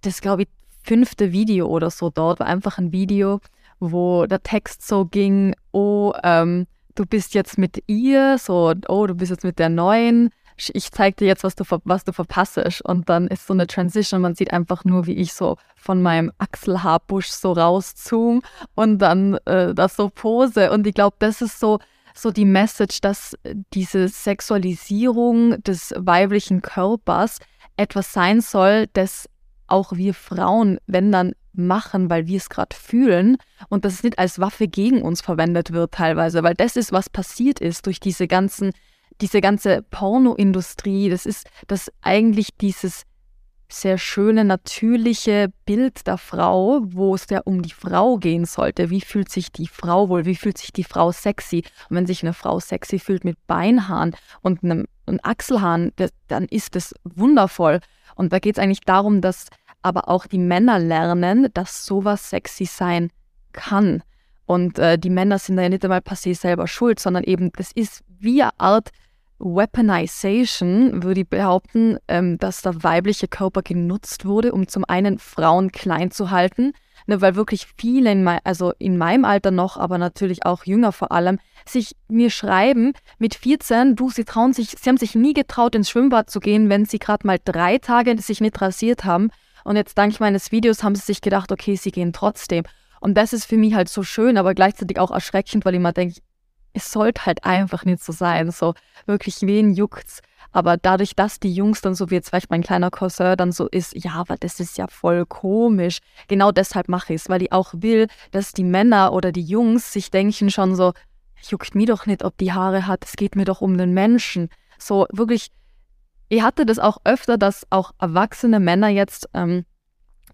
Das glaube ich fünfte Video oder so dort war einfach ein Video, wo der Text so ging, oh, ähm, du bist jetzt mit ihr, so, oh, du bist jetzt mit der neuen, ich zeig dir jetzt, was du, was du verpasst. Und dann ist so eine Transition, man sieht einfach nur, wie ich so von meinem Achselhaarbusch so rauszoom und dann äh, das so pose. Und ich glaube, das ist so, so die Message, dass diese Sexualisierung des weiblichen Körpers etwas sein soll, das auch wir Frauen, wenn dann machen, weil wir es gerade fühlen und dass es nicht als Waffe gegen uns verwendet wird teilweise, weil das ist, was passiert ist durch diese ganzen diese ganze Pornoindustrie, das ist das eigentlich dieses sehr schöne, natürliche Bild der Frau, wo es ja um die Frau gehen sollte. Wie fühlt sich die Frau wohl? Wie fühlt sich die Frau sexy? Und wenn sich eine Frau sexy fühlt mit Beinhaaren und einem, einem Achselhahn, das, dann ist das wundervoll. Und da geht es eigentlich darum, dass aber auch die Männer lernen, dass sowas sexy sein kann. Und äh, die Männer sind da ja nicht einmal passé selber schuld, sondern eben, das ist wie eine Art Weaponization, würde ich behaupten, ähm, dass der weibliche Körper genutzt wurde, um zum einen Frauen klein zu halten, ne, weil wirklich viele, in mein, also in meinem Alter noch, aber natürlich auch jünger vor allem, sich mir schreiben mit 14, du, sie trauen sich, sie haben sich nie getraut, ins Schwimmbad zu gehen, wenn sie gerade mal drei Tage sich nicht rasiert haben. Und jetzt dank meines Videos haben sie sich gedacht, okay, sie gehen trotzdem. Und das ist für mich halt so schön, aber gleichzeitig auch erschreckend, weil ich mir denke, es sollte halt einfach nicht so sein. So wirklich, wen juckt's? Aber dadurch, dass die Jungs dann so wie jetzt vielleicht mein kleiner Cousin dann so ist, ja, aber das ist ja voll komisch. Genau deshalb mache ich es, weil ich auch will, dass die Männer oder die Jungs sich denken schon so, juckt mir doch nicht, ob die Haare hat, es geht mir doch um den Menschen. So wirklich, ich hatte das auch öfter, dass auch erwachsene Männer jetzt, ähm,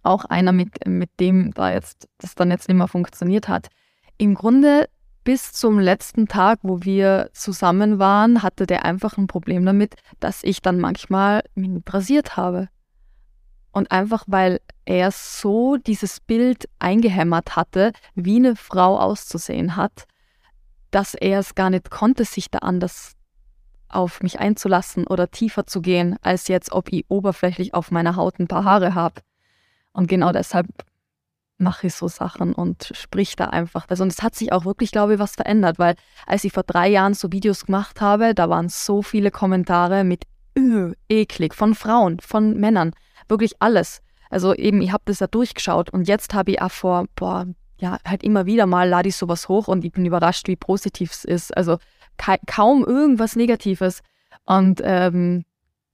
auch einer mit, mit dem da jetzt, das dann jetzt nicht mehr funktioniert hat, im Grunde bis zum letzten Tag, wo wir zusammen waren, hatte der einfach ein Problem damit, dass ich dann manchmal mich rasiert habe. Und einfach weil er so dieses Bild eingehämmert hatte, wie eine Frau auszusehen hat, dass er es gar nicht konnte, sich da anders auf mich einzulassen oder tiefer zu gehen, als jetzt, ob ich oberflächlich auf meiner Haut ein paar Haare habe. Und genau deshalb mache ich so Sachen und sprich da einfach. Und es hat sich auch wirklich, glaube ich, was verändert, weil als ich vor drei Jahren so Videos gemacht habe, da waren so viele Kommentare mit öh, eklig von Frauen, von Männern, wirklich alles. Also eben, ich habe das ja durchgeschaut und jetzt habe ich auch vor, boah, ja, halt immer wieder mal lade ich sowas hoch und ich bin überrascht, wie positiv es ist. Also ka kaum irgendwas Negatives. Und ähm,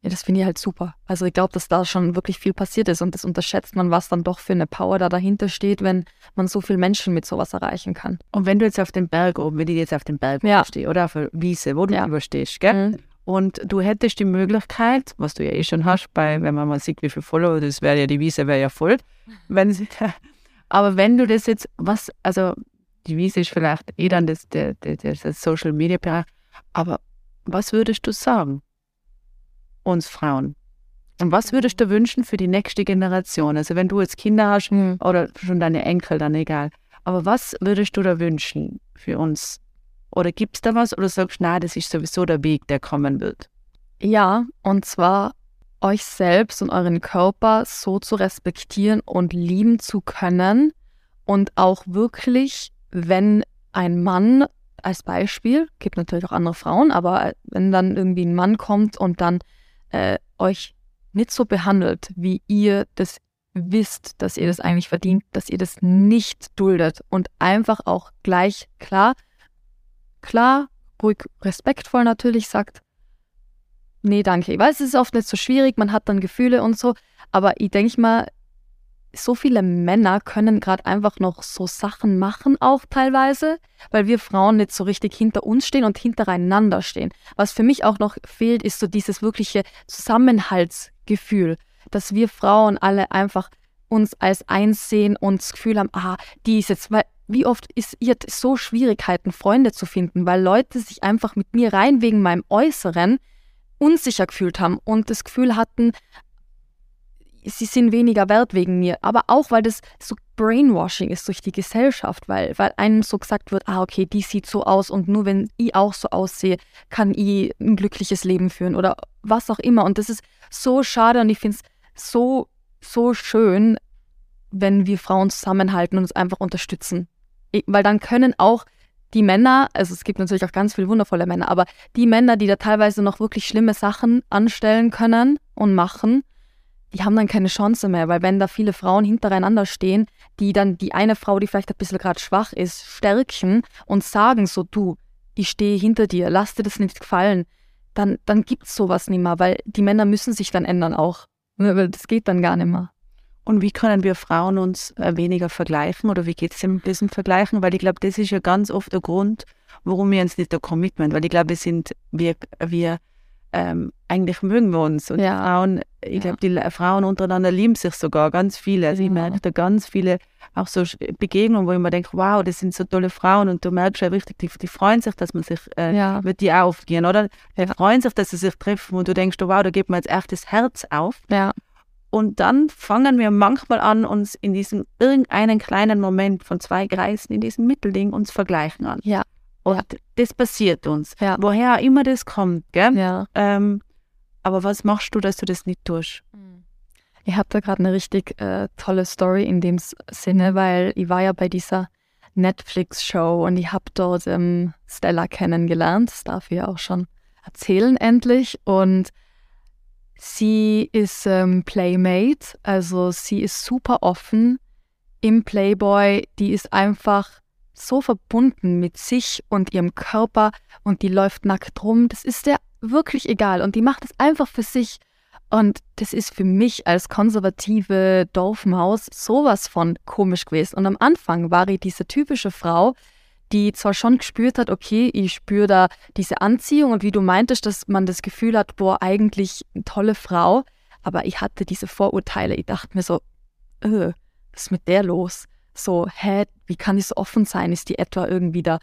ja, das finde ich halt super. Also ich glaube, dass da schon wirklich viel passiert ist und das unterschätzt man, was dann doch für eine Power da dahinter steht, wenn man so viele Menschen mit sowas erreichen kann. Und wenn du jetzt auf dem Berg oben, wenn ich jetzt auf dem Berg ja. stehe oder auf der Wiese, wo du ja. überstehst, gell? Mhm. Und du hättest die Möglichkeit, was du ja eh schon hast, bei, wenn man mal sieht, wie viele Follower, das wäre ja, die Wiese wäre ja voll. Wenn sie, aber wenn du das jetzt, was, also die Wiese ist vielleicht eh dann das, der, der, der Social Media Bereich, aber was würdest du sagen? Uns Frauen. Und was würdest du wünschen für die nächste Generation? Also wenn du jetzt Kinder hast mhm. oder schon deine Enkel, dann egal. Aber was würdest du da wünschen für uns? Oder gibt es da was? Oder sagst du, nein, das ist sowieso der Weg, der kommen wird? Ja, und zwar euch selbst und euren Körper so zu respektieren und lieben zu können und auch wirklich, wenn ein Mann als Beispiel, gibt natürlich auch andere Frauen, aber wenn dann irgendwie ein Mann kommt und dann äh, euch nicht so behandelt, wie ihr das wisst, dass ihr das eigentlich verdient, dass ihr das nicht duldet und einfach auch gleich klar, klar, ruhig, respektvoll natürlich sagt, nee, danke. Ich weiß, es ist oft nicht so schwierig, man hat dann Gefühle und so, aber ich denke mal, so viele Männer können gerade einfach noch so Sachen machen, auch teilweise, weil wir Frauen nicht so richtig hinter uns stehen und hintereinander stehen. Was für mich auch noch fehlt, ist so dieses wirkliche Zusammenhaltsgefühl, dass wir Frauen alle einfach uns als eins sehen und das Gefühl haben, ah, die ist jetzt, weil wie oft ist ihr so Schwierigkeiten, Freunde zu finden, weil Leute sich einfach mit mir rein wegen meinem Äußeren unsicher gefühlt haben und das Gefühl hatten, sie sind weniger wert wegen mir, aber auch, weil das so Brainwashing ist durch die Gesellschaft, weil, weil einem so gesagt wird, ah, okay, die sieht so aus und nur wenn ich auch so aussehe, kann ich ein glückliches Leben führen oder was auch immer. Und das ist so schade und ich finde es so, so schön, wenn wir Frauen zusammenhalten und uns einfach unterstützen. Weil dann können auch die Männer, also es gibt natürlich auch ganz viele wundervolle Männer, aber die Männer, die da teilweise noch wirklich schlimme Sachen anstellen können und machen, die haben dann keine Chance mehr, weil wenn da viele Frauen hintereinander stehen, die dann die eine Frau, die vielleicht ein bisschen gerade schwach ist, stärken und sagen so, du, ich stehe hinter dir, lass dir das nicht gefallen, dann, dann gibt es sowas nicht mehr, weil die Männer müssen sich dann ändern auch. Weil das geht dann gar nicht mehr. Und wie können wir Frauen uns äh, weniger vergleichen oder wie geht es mit diesem Vergleichen? Weil ich glaube, das ist ja ganz oft der Grund, warum wir uns nicht der Commitment, weil ich glaube, wir sind, wir, wir ähm, eigentlich mögen wir uns. Und ja. Frauen, ich glaube, die Frauen untereinander lieben sich sogar ganz viele. Also ich merke da ganz viele auch so Begegnungen, wo ich mir denke, wow, das sind so tolle Frauen und du merkst ja richtig, die, die freuen sich, dass man sich äh, ja. mit die aufgehen, oder? Die freuen sich, dass sie sich treffen und du denkst, wow, da geht man jetzt echt das Herz auf. Ja. Und dann fangen wir manchmal an, uns in diesem irgendeinen kleinen Moment von zwei Kreisen, in diesem Mittelding, uns vergleichen an. Ja. Und Ja. das passiert uns. Ja. Woher immer das kommt, gell? Ja. Ähm, aber was machst du, dass du das nicht tust? Ich habe da gerade eine richtig äh, tolle Story in dem Sinne, weil ich war ja bei dieser Netflix-Show und ich habe dort ähm, Stella kennengelernt. Das darf ich ja auch schon erzählen endlich. Und sie ist ähm, Playmate, also sie ist super offen im Playboy. Die ist einfach so verbunden mit sich und ihrem Körper und die läuft nackt rum. Das ist der wirklich egal und die macht es einfach für sich. Und das ist für mich als konservative Dorfmaus sowas von komisch gewesen. Und am Anfang war ich diese typische Frau, die zwar schon gespürt hat, okay, ich spüre da diese Anziehung und wie du meintest, dass man das Gefühl hat, boah, eigentlich eine tolle Frau, aber ich hatte diese Vorurteile. Ich dachte mir so, äh, was ist mit der los? So, hä, wie kann die so offen sein? Ist die etwa irgendwie da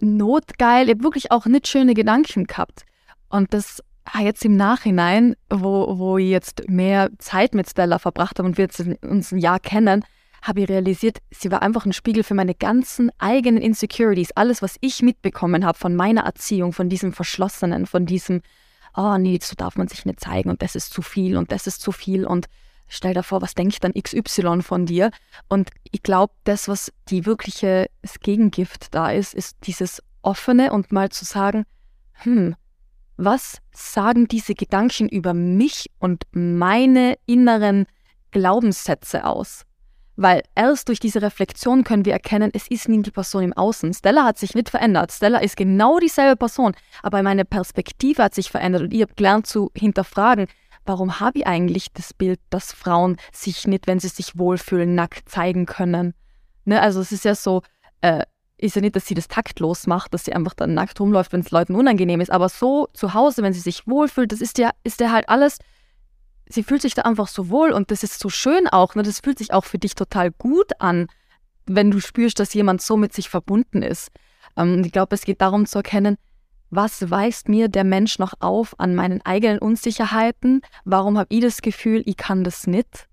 notgeil? Ich habe wirklich auch nicht schöne Gedanken gehabt. Und das ah, jetzt im Nachhinein, wo, wo ich jetzt mehr Zeit mit Stella verbracht habe und wir uns ein Jahr kennen, habe ich realisiert, sie war einfach ein Spiegel für meine ganzen eigenen Insecurities. Alles, was ich mitbekommen habe von meiner Erziehung, von diesem Verschlossenen, von diesem, oh nee, so darf man sich nicht zeigen und das ist zu viel und das ist zu viel und stell dir vor, was denkt dann XY von dir? Und ich glaube, das, was die wirkliche das Gegengift da ist, ist dieses Offene und mal zu sagen, hm, was sagen diese Gedanken über mich und meine inneren Glaubenssätze aus? Weil erst durch diese Reflexion können wir erkennen, es ist nie die Person im Außen. Stella hat sich nicht verändert. Stella ist genau dieselbe Person, aber meine Perspektive hat sich verändert und ich habe gelernt zu hinterfragen, warum habe ich eigentlich das Bild, dass Frauen sich nicht, wenn sie sich wohlfühlen, nackt zeigen können? Ne? Also es ist ja so, äh, ist ja nicht, dass sie das taktlos macht, dass sie einfach dann nackt rumläuft, wenn es Leuten unangenehm ist, aber so zu Hause, wenn sie sich wohlfühlt, das ist ja, ist ja halt alles, sie fühlt sich da einfach so wohl und das ist so schön auch, ne? das fühlt sich auch für dich total gut an, wenn du spürst, dass jemand so mit sich verbunden ist. Ähm, ich glaube, es geht darum zu erkennen, was weist mir der Mensch noch auf an meinen eigenen Unsicherheiten? Warum habe ich das Gefühl, ich kann das nicht?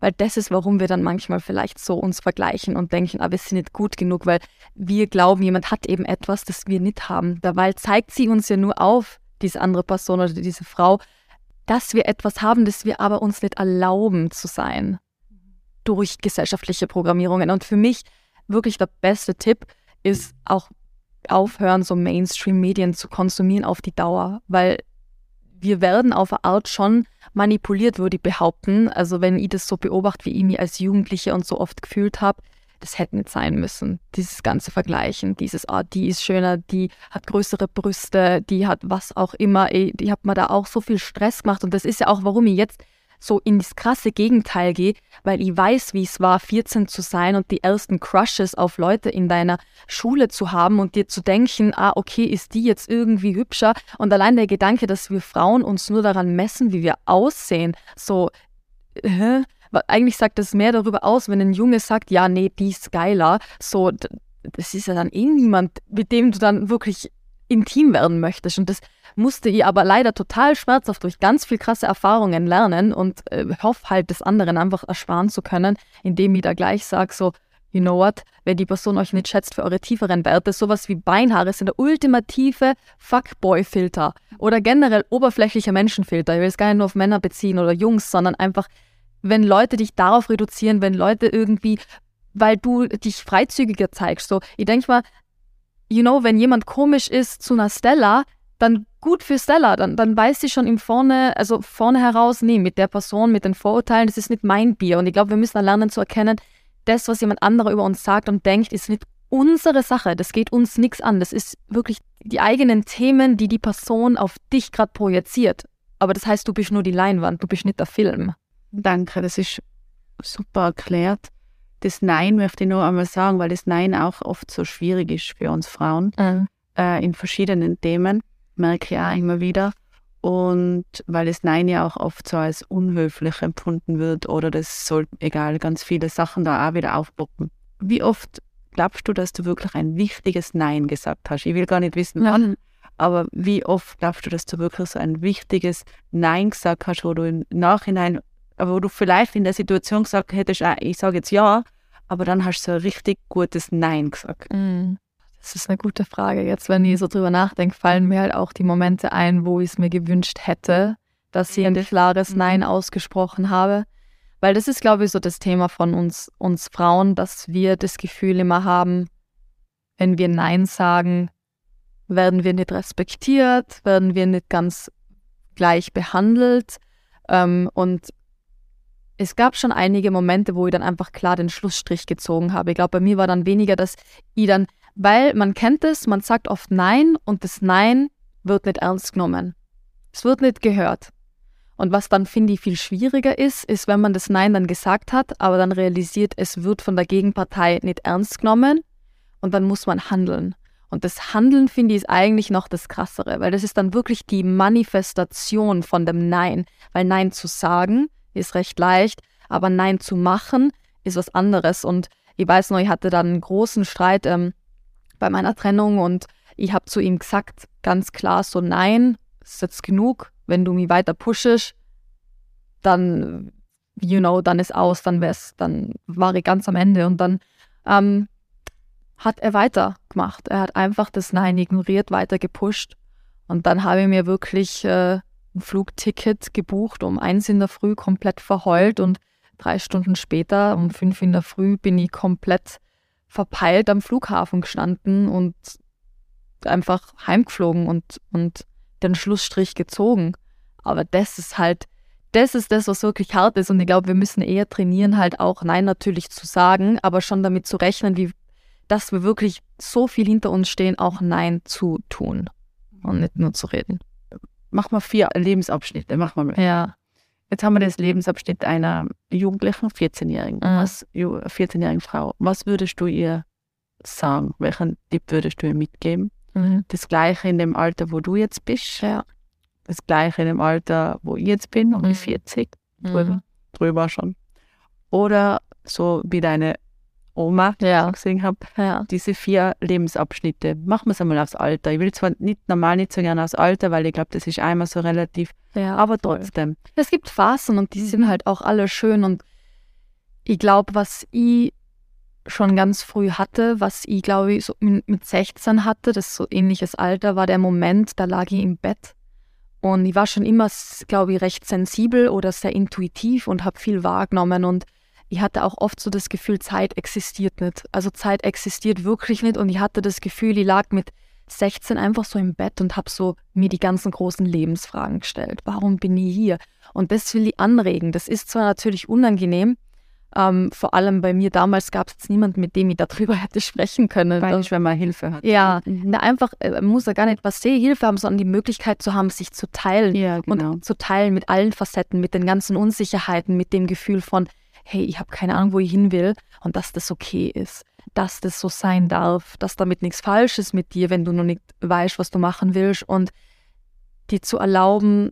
Weil das ist, warum wir dann manchmal vielleicht so uns vergleichen und denken, aber wir sind nicht gut genug, weil wir glauben, jemand hat eben etwas, das wir nicht haben. Dabei zeigt sie uns ja nur auf, diese andere Person oder diese Frau, dass wir etwas haben, das wir aber uns nicht erlauben zu sein. Durch gesellschaftliche Programmierungen. Und für mich wirklich der beste Tipp ist auch aufhören, so Mainstream-Medien zu konsumieren auf die Dauer, weil wir werden auf eine Art schon manipuliert, würde ich behaupten. Also wenn ich das so beobachte, wie ich mich als Jugendliche und so oft gefühlt habe, das hätte nicht sein müssen. Dieses ganze Vergleichen, dieses, ah, die ist schöner, die hat größere Brüste, die hat was auch immer, ey, die hat mir da auch so viel Stress gemacht. Und das ist ja auch, warum ich jetzt so in das krasse Gegenteil gehe, weil ich weiß, wie es war, 14 zu sein und die ersten Crushes auf Leute in deiner Schule zu haben und dir zu denken, ah, okay, ist die jetzt irgendwie hübscher? Und allein der Gedanke, dass wir Frauen uns nur daran messen, wie wir aussehen, so, hä? Eigentlich sagt das mehr darüber aus, wenn ein Junge sagt, ja, nee, die ist geiler. So, das ist ja dann eh niemand, mit dem du dann wirklich intim werden möchtest. Und das musste ich aber leider total schmerzhaft durch ganz viel krasse Erfahrungen lernen und äh, hoffe halt, das anderen einfach ersparen zu können, indem ich da gleich sage, so, you know what, wenn die Person euch nicht schätzt für eure tieferen Werte, sowas wie Beinhaare sind der ultimative Fuckboy-Filter oder generell oberflächlicher Menschenfilter. Ich will es gar nicht nur auf Männer beziehen oder Jungs, sondern einfach, wenn Leute dich darauf reduzieren, wenn Leute irgendwie, weil du dich freizügiger zeigst. So, ich denke mal, you know, wenn jemand komisch ist zu einer Stella, dann gut für Stella, dann, dann weiß sie schon im Vorne, also vorne heraus, nee, mit der Person, mit den Vorurteilen, das ist nicht mein Bier. Und ich glaube, wir müssen lernen zu erkennen, das, was jemand anderer über uns sagt und denkt, ist nicht unsere Sache. Das geht uns nichts an. Das ist wirklich die eigenen Themen, die die Person auf dich gerade projiziert. Aber das heißt, du bist nur die Leinwand, du bist nicht der Film. Danke, das ist super erklärt. Das Nein möchte ich nur einmal sagen, weil das Nein auch oft so schwierig ist für uns Frauen äh, in verschiedenen Themen, merke ich auch immer wieder. Und weil das Nein ja auch oft so als unhöflich empfunden wird oder das soll, egal, ganz viele Sachen da auch wieder aufpoppen. Wie oft glaubst du, dass du wirklich ein wichtiges Nein gesagt hast? Ich will gar nicht wissen, Ja. wann, aber wie oft glaubst du, dass du wirklich so ein wichtiges Nein gesagt hast, wo du im Nachhinein wo du vielleicht in der Situation gesagt hättest, ah, ich sage jetzt ja, aber dann hast du so ein richtig gutes Nein gesagt? Mm. Das ist eine gute Frage. Jetzt, wenn ich so drüber nachdenke, fallen mir halt auch die Momente ein, wo ich es mir gewünscht hätte, dass ich ein klares Mhm. Nein ausgesprochen habe. Weil das ist, glaube ich, so das Thema von uns, uns Frauen, dass wir das Gefühl immer haben, wenn wir Nein sagen, werden wir nicht respektiert, werden wir nicht ganz gleich behandelt. Ähm, und es gab schon einige Momente, wo ich dann einfach klar den Schlussstrich gezogen habe. Ich glaube, bei mir war dann weniger, dass ich dann, weil man kennt es, man sagt oft Nein und das Nein wird nicht ernst genommen. Es wird nicht gehört. Und was dann, finde ich, viel schwieriger ist, ist, wenn man das Nein dann gesagt hat, aber dann realisiert, es wird von der Gegenpartei nicht ernst genommen und dann muss man handeln. Und das Handeln, finde ich, ist eigentlich noch das Krassere, weil das ist dann wirklich die Manifestation von dem Nein. Weil Nein zu sagen ist recht leicht, aber Nein zu machen ist was anderes. Und ich weiß noch, ich hatte dann einen großen Streit ähm, bei meiner Trennung und ich habe zu ihm gesagt, ganz klar so, nein, ist jetzt genug. Wenn du mich weiter pushest, dann, you know, dann ist aus, dann wär's, dann war ich ganz am Ende. Und dann ähm, hat er weitergemacht. Er hat einfach das Nein ignoriert, weiter gepusht. Und dann habe ich mir wirklich äh, ein Flugticket gebucht, um eins in der Früh komplett verheult und drei Stunden später, um fünf in der Früh, bin ich komplett verpeilt am Flughafen gestanden und einfach heimgeflogen und, und den Schlussstrich gezogen. Aber das ist halt, das ist das, was wirklich hart ist. Und ich glaube, wir müssen eher trainieren, halt auch Nein natürlich zu sagen, aber schon damit zu rechnen, wie, dass wir wirklich so viel hinter uns stehen, auch Nein zu tun und nicht nur zu reden. Mach mal vier Lebensabschnitte. Mach mal. Ja. Jetzt haben wir das Lebensabschnitt einer Jugendlichen, 14-Jährigen, Mhm. was, Ju- 14-jährigen Frau. Was würdest du ihr sagen? Welchen Tipp würdest du ihr mitgeben? Mhm. Das Gleiche in dem Alter, wo du jetzt bist. Ja. Das Gleiche in dem Alter, wo ich jetzt bin, um die Mhm. 40, drüber, Mhm. drüber schon. Oder so wie deine Oma Ja. gesehen habe, Ja. diese vier Lebensabschnitte. Machen wir es einmal aufs Alter. Ich will zwar nicht normal nicht so gerne aufs Alter, weil ich glaube, das ist einmal so relativ, ja. aber voll. trotzdem. Es gibt Phasen und die sind halt auch alle schön und ich glaube, was ich schon ganz früh hatte, was ich glaube ich so mit mit 16 hatte, das so ähnliches Alter, war der Moment, da lag ich im Bett und ich war schon immer, glaube ich, recht sensibel oder sehr intuitiv und habe viel wahrgenommen und ich hatte auch oft so das Gefühl, Zeit existiert nicht. Also Zeit existiert wirklich nicht und ich hatte das Gefühl, ich lag mit 16 einfach so im Bett und habe so mir die ganzen großen Lebensfragen gestellt. Warum bin ich hier? Und das will ich anregen. Das ist zwar natürlich unangenehm, ähm, vor allem bei mir damals gab es jetzt niemanden, mit dem ich darüber hätte sprechen können. Weil ich, wenn man Hilfe hat. ja, Mhm. da einfach, äh, man muss ja gar nicht was sehen, Hilfe haben, sondern die Möglichkeit zu haben, sich zu teilen Ja, genau. und zu teilen mit allen Facetten, mit den ganzen Unsicherheiten, mit dem Gefühl von, hey, ich habe keine Ahnung, wo ich hin will und dass das okay ist, dass das so sein darf, dass damit nichts falsch ist mit dir, wenn du noch nicht weißt, was du machen willst und dir zu erlauben,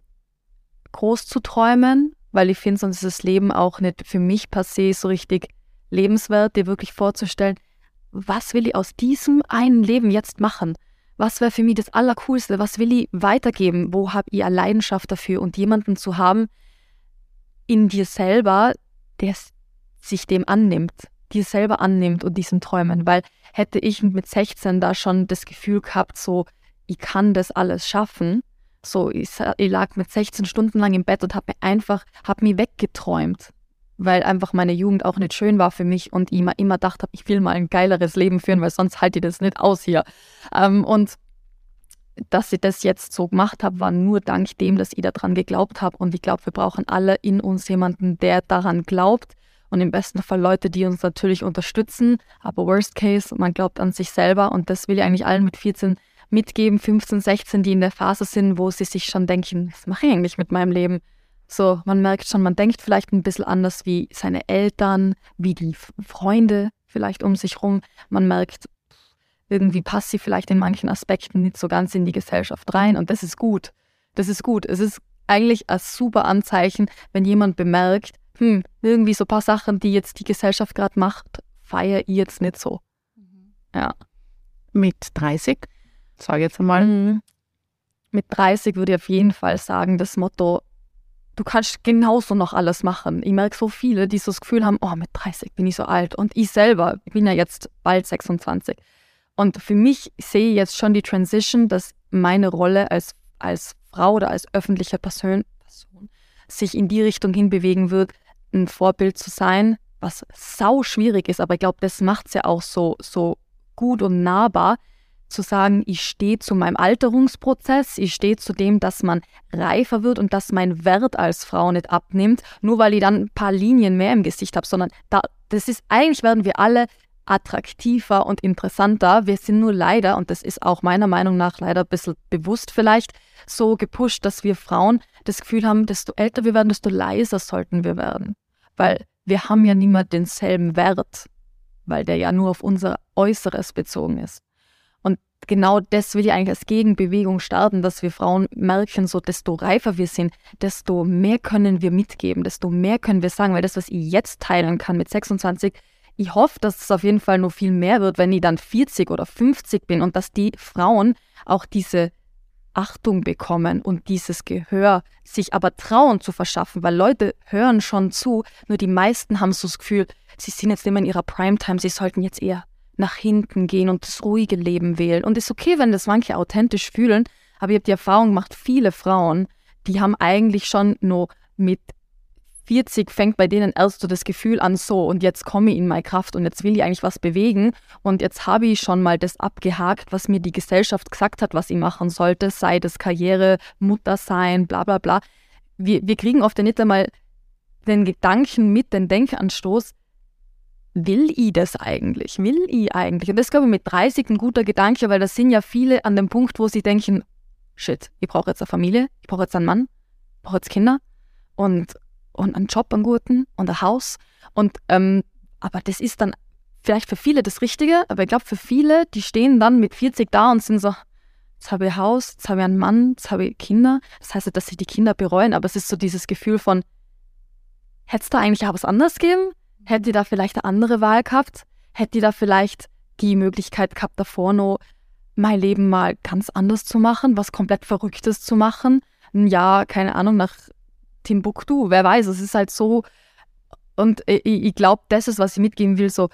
groß zu träumen, weil ich finde, sonst ist das Leben auch nicht für mich per se so richtig lebenswert, dir wirklich vorzustellen, was will ich aus diesem einen Leben jetzt machen? Was wäre für mich das Allercoolste? Was will ich weitergeben? Wo habe ich eine Leidenschaft dafür? Und jemanden zu haben in dir selber, der sich dem annimmt, dir selber annimmt und diesen Träumen. Weil hätte ich mit 16 da schon das Gefühl gehabt, so, ich kann das alles schaffen, so, ich, ich lag mit 16 Stunden lang im Bett und habe mir einfach, habe mich weggeträumt, weil einfach meine Jugend auch nicht schön war für mich und ich immer, immer dachte, ich will mal ein geileres Leben führen, weil sonst halte ich das nicht aus hier. Ähm, und dass ich das jetzt so gemacht habe, war nur dank dem, dass ich daran geglaubt habe. Und ich glaube, wir brauchen alle in uns jemanden, der daran glaubt. Und im besten Fall Leute, die uns natürlich unterstützen. Aber worst case, man glaubt an sich selber. Und das will ich eigentlich allen mit 14 mitgeben, 15, 16, die in der Phase sind, wo sie sich schon denken, was mache ich eigentlich mit meinem Leben? So, man merkt schon, man denkt vielleicht ein bisschen anders wie seine Eltern, wie die Freunde vielleicht um sich rum. Man merkt, irgendwie passt sie vielleicht in manchen Aspekten nicht so ganz in die Gesellschaft rein und das ist gut. Das ist gut. Es ist eigentlich ein super Anzeichen, wenn jemand bemerkt, hm, irgendwie so ein paar Sachen, die jetzt die Gesellschaft gerade macht, feiere ich jetzt nicht so. Ja. Mit 30, sage ich jetzt einmal. Mhm. Mit 30 würde ich auf jeden Fall sagen, das Motto du kannst genauso noch alles machen. Ich merke so viele, die so das Gefühl haben, oh, mit 30 bin ich so alt. Und ich selber, ich bin ja jetzt bald 26. Und für mich sehe ich jetzt schon die Transition, dass meine Rolle als, als Frau oder als öffentliche Person, Person sich in die Richtung hinbewegen wird, ein Vorbild zu sein, was sau schwierig ist. Aber ich glaube, das macht es ja auch so, so gut und nahbar, zu sagen, ich stehe zu meinem Alterungsprozess, ich stehe zu dem, dass man reifer wird und dass mein Wert als Frau nicht abnimmt, nur weil ich dann ein paar Linien mehr im Gesicht habe, sondern da, das ist eigentlich werden wir alle attraktiver und interessanter. Wir sind nur leider, und das ist auch meiner Meinung nach leider ein bisschen bewusst vielleicht, so gepusht, dass wir Frauen das Gefühl haben, desto älter wir werden, desto leiser sollten wir werden. Weil wir haben ja niemals denselben Wert, weil der ja nur auf unser Äußeres bezogen ist genau das will ich eigentlich als Gegenbewegung starten, dass wir Frauen merken, so desto reifer wir sind, desto mehr können wir mitgeben, desto mehr können wir sagen, weil das, was ich jetzt teilen kann mit 26, ich hoffe, dass es auf jeden Fall noch viel mehr wird, wenn ich dann 40 oder 50 bin und dass die Frauen auch diese Achtung bekommen und dieses Gehör sich aber trauen zu verschaffen, weil Leute hören schon zu, nur die meisten haben so das Gefühl, sie sind jetzt immer in ihrer Primetime, sie sollten jetzt eher nach hinten gehen und das ruhige Leben wählen. Und es ist okay, wenn das manche authentisch fühlen, aber ich habe die Erfahrung gemacht, viele Frauen, die haben eigentlich schon nur mit 40 fängt bei denen erst so das Gefühl an, so und jetzt komme ich in meine Kraft und jetzt will ich eigentlich was bewegen und jetzt habe ich schon mal das abgehakt, was mir die Gesellschaft gesagt hat, was ich machen sollte, sei das Karriere, Mutter sein, bla bla bla. Wir, wir kriegen oft nicht einmal den Gedanken mit, den Denkanstoß, will ich das eigentlich? Will ich eigentlich? Und das glaube ich mit 30 ein guter Gedanke, weil das sind ja viele an dem Punkt, wo sie denken, shit, ich brauche jetzt eine Familie, ich brauche jetzt einen Mann, ich brauche jetzt Kinder und, und einen Job, einen guten und ein Haus. Und ähm, aber das ist dann vielleicht für viele das Richtige, aber ich glaube für viele, die stehen dann mit 40 da und sind so, jetzt habe ich ein Haus, jetzt habe ich einen Mann, jetzt habe ich Kinder. Das heißt nicht, dass sie die Kinder bereuen, aber es ist so dieses Gefühl von, hätte es da eigentlich auch was anderes geben? Hätte ich da vielleicht eine andere Wahl gehabt? Hätte ich da vielleicht die Möglichkeit gehabt, davor noch mein Leben mal ganz anders zu machen, was komplett Verrücktes zu machen? Ein Jahr, keine Ahnung, nach Timbuktu, wer weiß, es ist halt so. Und ich, ich glaube, das ist, was ich mitgeben will, so,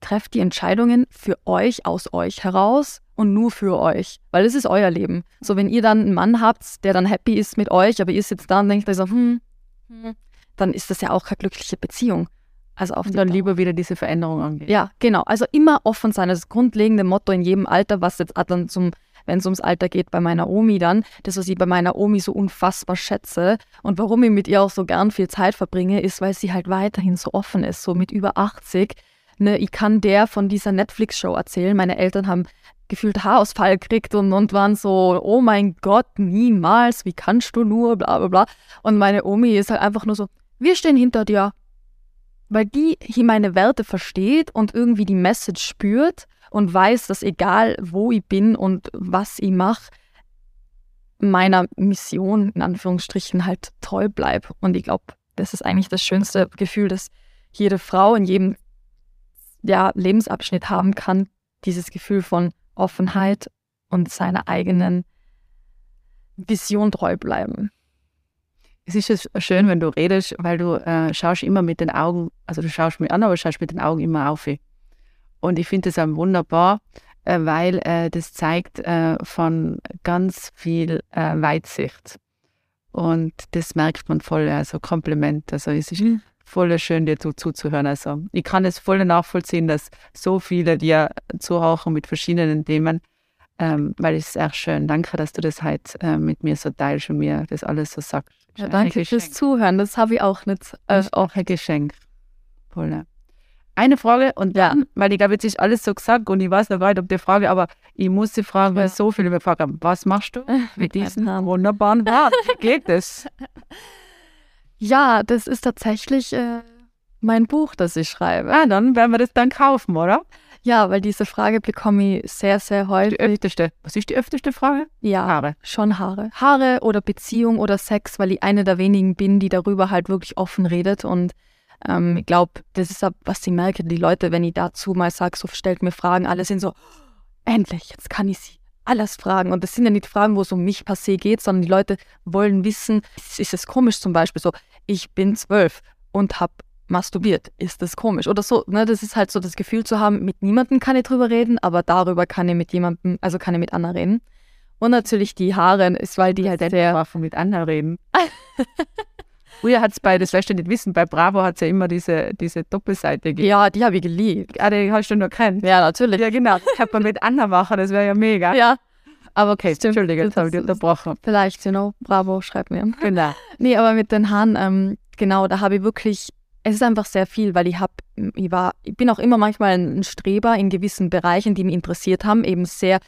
trefft die Entscheidungen für euch, aus euch heraus und nur für euch, weil es ist euer Leben. So, wenn ihr dann einen Mann habt, der dann happy ist mit euch, aber ihr sitzt da und denkt euch so, hm, hm, dann ist das ja auch keine glückliche Beziehung. Also auf und dann lieber wieder diese Veränderung angehen. Ja, genau. Also immer offen sein. Das grundlegende Motto in jedem Alter, was jetzt dann zum, wenn es ums Alter geht, bei meiner Omi dann, das, was ich bei meiner Omi so unfassbar schätze und warum ich mit ihr auch so gern viel Zeit verbringe, ist, weil sie halt weiterhin so offen ist, so mit über 80. Ne, ich kann der von dieser Netflix-Show erzählen. Meine Eltern haben gefühlt Haarausfall gekriegt und, und waren so, oh mein Gott, niemals, wie kannst du nur, bla bla bla. Und meine Omi ist halt einfach nur so, wir stehen hinter dir, weil die hier meine Werte versteht und irgendwie die Message spürt und weiß, dass egal wo ich bin und was ich mache, meiner Mission in Anführungsstrichen halt treu bleibe. Und ich glaube, das ist eigentlich das schönste Gefühl, das jede Frau in jedem ja, Lebensabschnitt haben kann. Dieses Gefühl von Offenheit und seiner eigenen Vision treu bleiben es ist schön, wenn du redest, weil du äh, schaust immer mit den Augen, also du schaust mich an, aber schaust mit den Augen immer auf. Und ich finde das auch wunderbar, äh, weil äh, das zeigt äh, von ganz viel äh, Weitsicht. Und das merkt man voll, also Kompliment. Also es ist mhm. voll schön, dir zu, zuzuhören. Also ich kann es voll nachvollziehen, dass so viele dir zuhören mit verschiedenen Themen, ähm, weil es ist echt schön. Danke, dass du das heute äh, mit mir so teilst und mir das alles so sagst. Ja, danke fürs Zuhören. Das habe ich auch nicht. Äh, auch ein Geschenk. Voll. Eine Frage und dann, weil ich glaube, jetzt ist alles so gesagt und ich weiß noch gar nicht, ob die Frage, aber ich muss die Frage, weil ja. so viele gefragt haben, was machst du mit diesem wunderbaren Bart? Wie geht das? Ja, das ist tatsächlich äh, mein Buch, das ich schreibe. Ah, dann werden wir das dann kaufen, oder? Ja, weil diese Frage bekomme ich sehr, sehr häufig. Die öfteste. Was ist die öfteste Frage? Ja, Haare. Schon Haare. Haare oder Beziehung oder Sex, weil ich eine der wenigen bin, die darüber halt wirklich offen redet. Und ähm, ich glaube, das ist, was ich merke, die Leute, wenn ich dazu mal sage, so stellt mir Fragen, alle sind so, endlich, jetzt kann ich sie alles fragen. Und das sind ja nicht Fragen, wo es um mich per se geht, sondern die Leute wollen wissen, ist es komisch zum Beispiel so, ich bin zwölf und habe masturbiert. Ist das komisch? Oder so, ne? Das ist halt so das Gefühl zu haben, mit niemandem kann ich drüber reden, aber darüber kann ich mit jemandem, also kann ich mit Anna reden. Und natürlich die Haare, ist, weil die halt sehr. mit Anna reden. Früher hat es bei, das wirst du nicht wissen, bei Bravo hat es ja immer diese, diese Doppelseite gegeben. Ja, die habe ich geliebt. Ah, die hast du noch kennt. Ja, natürlich. Ja, genau. Das kann man mit Anna machen, das wäre ja mega. Ja. Aber okay, Stimmt. Entschuldige, jetzt habe ich dich unterbrochen. Vielleicht, you know, Bravo, schreib mir. Genau. Nee, aber mit den Haaren, ähm, genau, da habe ich wirklich, es ist einfach sehr viel, weil ich habe, ich war, ich bin auch immer manchmal ein Streber in gewissen Bereichen, die mich interessiert haben, eben sehr,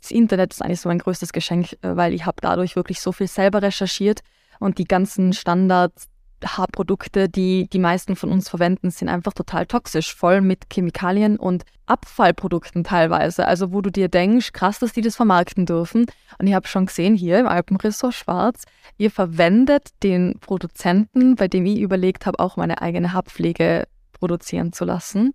das Internet ist eigentlich so mein größtes Geschenk, äh, weil ich habe dadurch wirklich so viel selber recherchiert und die ganzen Standards, Haarprodukte, die die meisten von uns verwenden, sind einfach total toxisch, voll mit Chemikalien und Abfallprodukten teilweise. Also wo du dir denkst, krass, dass die das vermarkten dürfen. Und ich habe schon gesehen hier im Alpenressort Schwarz, ihr verwendet den Produzenten, bei dem ich überlegt habe, auch meine eigene Haarpflege produzieren zu lassen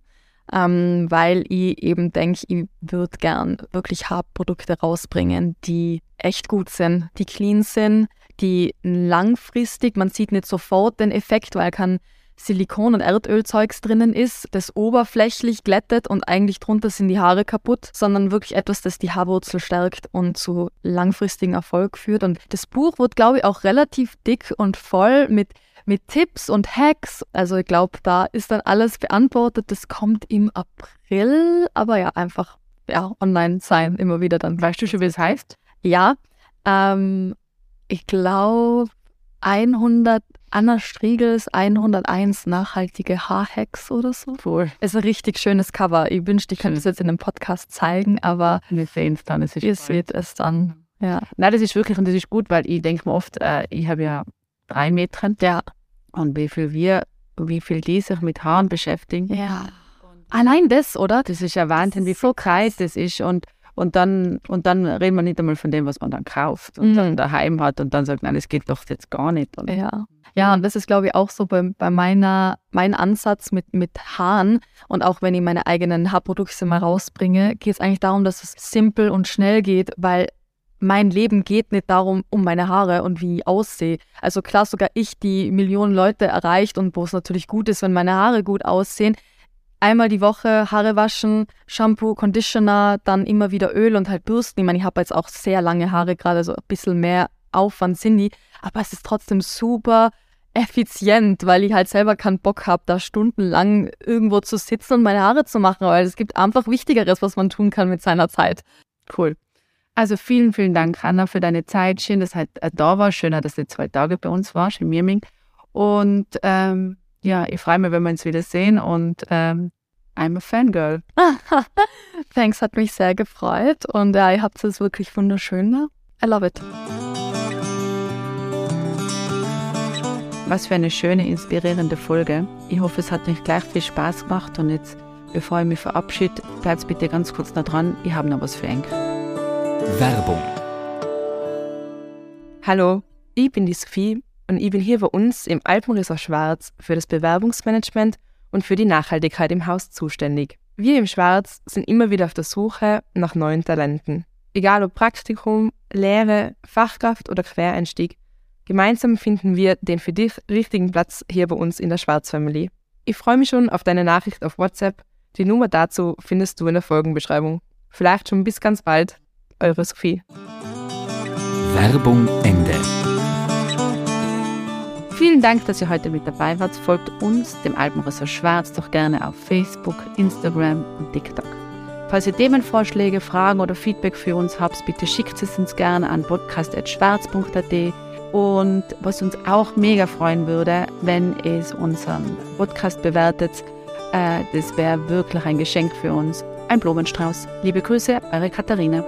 ähm, weil ich eben denke, ich würde gern wirklich Haarprodukte rausbringen, die echt gut sind, die clean sind, die langfristig, man sieht nicht sofort den Effekt, weil kein Silikon- und Erdölzeugs drinnen ist, das oberflächlich glättet und eigentlich drunter sind die Haare kaputt, sondern wirklich etwas, das die Haarwurzel stärkt und zu langfristigen Erfolg führt. Und das Buch wird, glaube ich, auch relativ dick und voll mit mit Tipps und Hacks. Also ich glaube, da ist dann alles beantwortet. Das kommt im April, aber ja, einfach ja, online sein, immer wieder dann. Weißt du schon, wie es heißt? Ja, ähm, ich glaube 100 Anna Striegels 101 nachhaltige Haarhacks oder so. Cool. Ist ein richtig schönes Cover. Ich wünschte, ich könnte es jetzt in einem Podcast zeigen, aber wir sehen es dann. Es ist ihr seht es dann. Ja. Nein, das ist wirklich und das ist gut, weil ich denke mir oft, äh, ich habe ja drei Metern. Ja. Und wie viel wir, wie viel die sich mit Haaren beschäftigen. Ja. Allein das, oder? Das ist ja Wahnsinn, wie viel Zeit das ist. Und, und, dann, und dann reden wir nicht einmal von dem, was man dann kauft und mhm. dann daheim hat und dann sagt, nein, das geht doch jetzt gar nicht. Und ja. Ja, und das ist, glaube ich, auch so bei, bei meiner, mein Ansatz mit, mit Haaren. Und auch wenn ich meine eigenen Haarprodukte mal rausbringe, geht es eigentlich darum, dass es simpel und schnell geht, weil mein Leben geht nicht darum, um meine Haare und wie ich aussehe. Also klar, sogar ich, die Millionen Leute erreicht und wo es natürlich gut ist, wenn meine Haare gut aussehen, einmal die Woche Haare waschen, Shampoo, Conditioner, dann immer wieder Öl und halt bürsten. Ich meine, ich habe jetzt auch sehr lange Haare, gerade so ein bisschen mehr Aufwand sind die, aber es ist trotzdem super effizient, weil ich halt selber keinen Bock habe, da stundenlang irgendwo zu sitzen und meine Haare zu machen, weil es gibt einfach Wichtigeres, was man tun kann mit seiner Zeit. Cool. Also vielen, vielen Dank, Anna, für deine Zeit. Schön, dass du halt da warst. Schön, dass du zwei Tage bei uns warst in Mirming. Und ähm, ja, ich freue mich, wenn wir uns wieder sehen. Und ähm, I'm a Fangirl. Thanks, hat mich sehr gefreut. Und ja, ihr habt es wirklich wunderschön. Ne? I love it. Was für eine schöne, inspirierende Folge. Ich hoffe, es hat euch gleich viel Spaß gemacht. Und jetzt, bevor ich mich verabschiede, bleibt bitte ganz kurz da dran. Ich habe noch was für euch. Werbung. Hallo, ich bin die Sophie und ich bin hier bei uns im Alpenresort Schwarz für das Bewerbungsmanagement und für die Nachhaltigkeit im Haus zuständig. Wir im Schwarz sind immer wieder auf der Suche nach neuen Talenten. Egal ob Praktikum, Lehre, Fachkraft oder Quereinstieg, gemeinsam finden wir den für dich richtigen Platz hier bei uns in der Schwarz Family. Ich freue mich schon auf deine Nachricht auf WhatsApp. Die Nummer dazu findest du in der Folgenbeschreibung. Vielleicht schon bis ganz bald eure Sophie. Werbung Ende. Vielen Dank, dass ihr heute mit dabei wart. Folgt uns, dem Alpenressort Schwarz, doch gerne auf Facebook, Instagram und TikTok. Falls ihr Themenvorschläge, Fragen oder Feedback für uns habt, bitte schickt es uns gerne an podcast.schwarz.at. Und was uns auch mega freuen würde, wenn es unseren Podcast bewertet, äh, das wäre wirklich ein Geschenk für uns. Ein Blumenstrauß. Liebe Grüße, eure Katharina.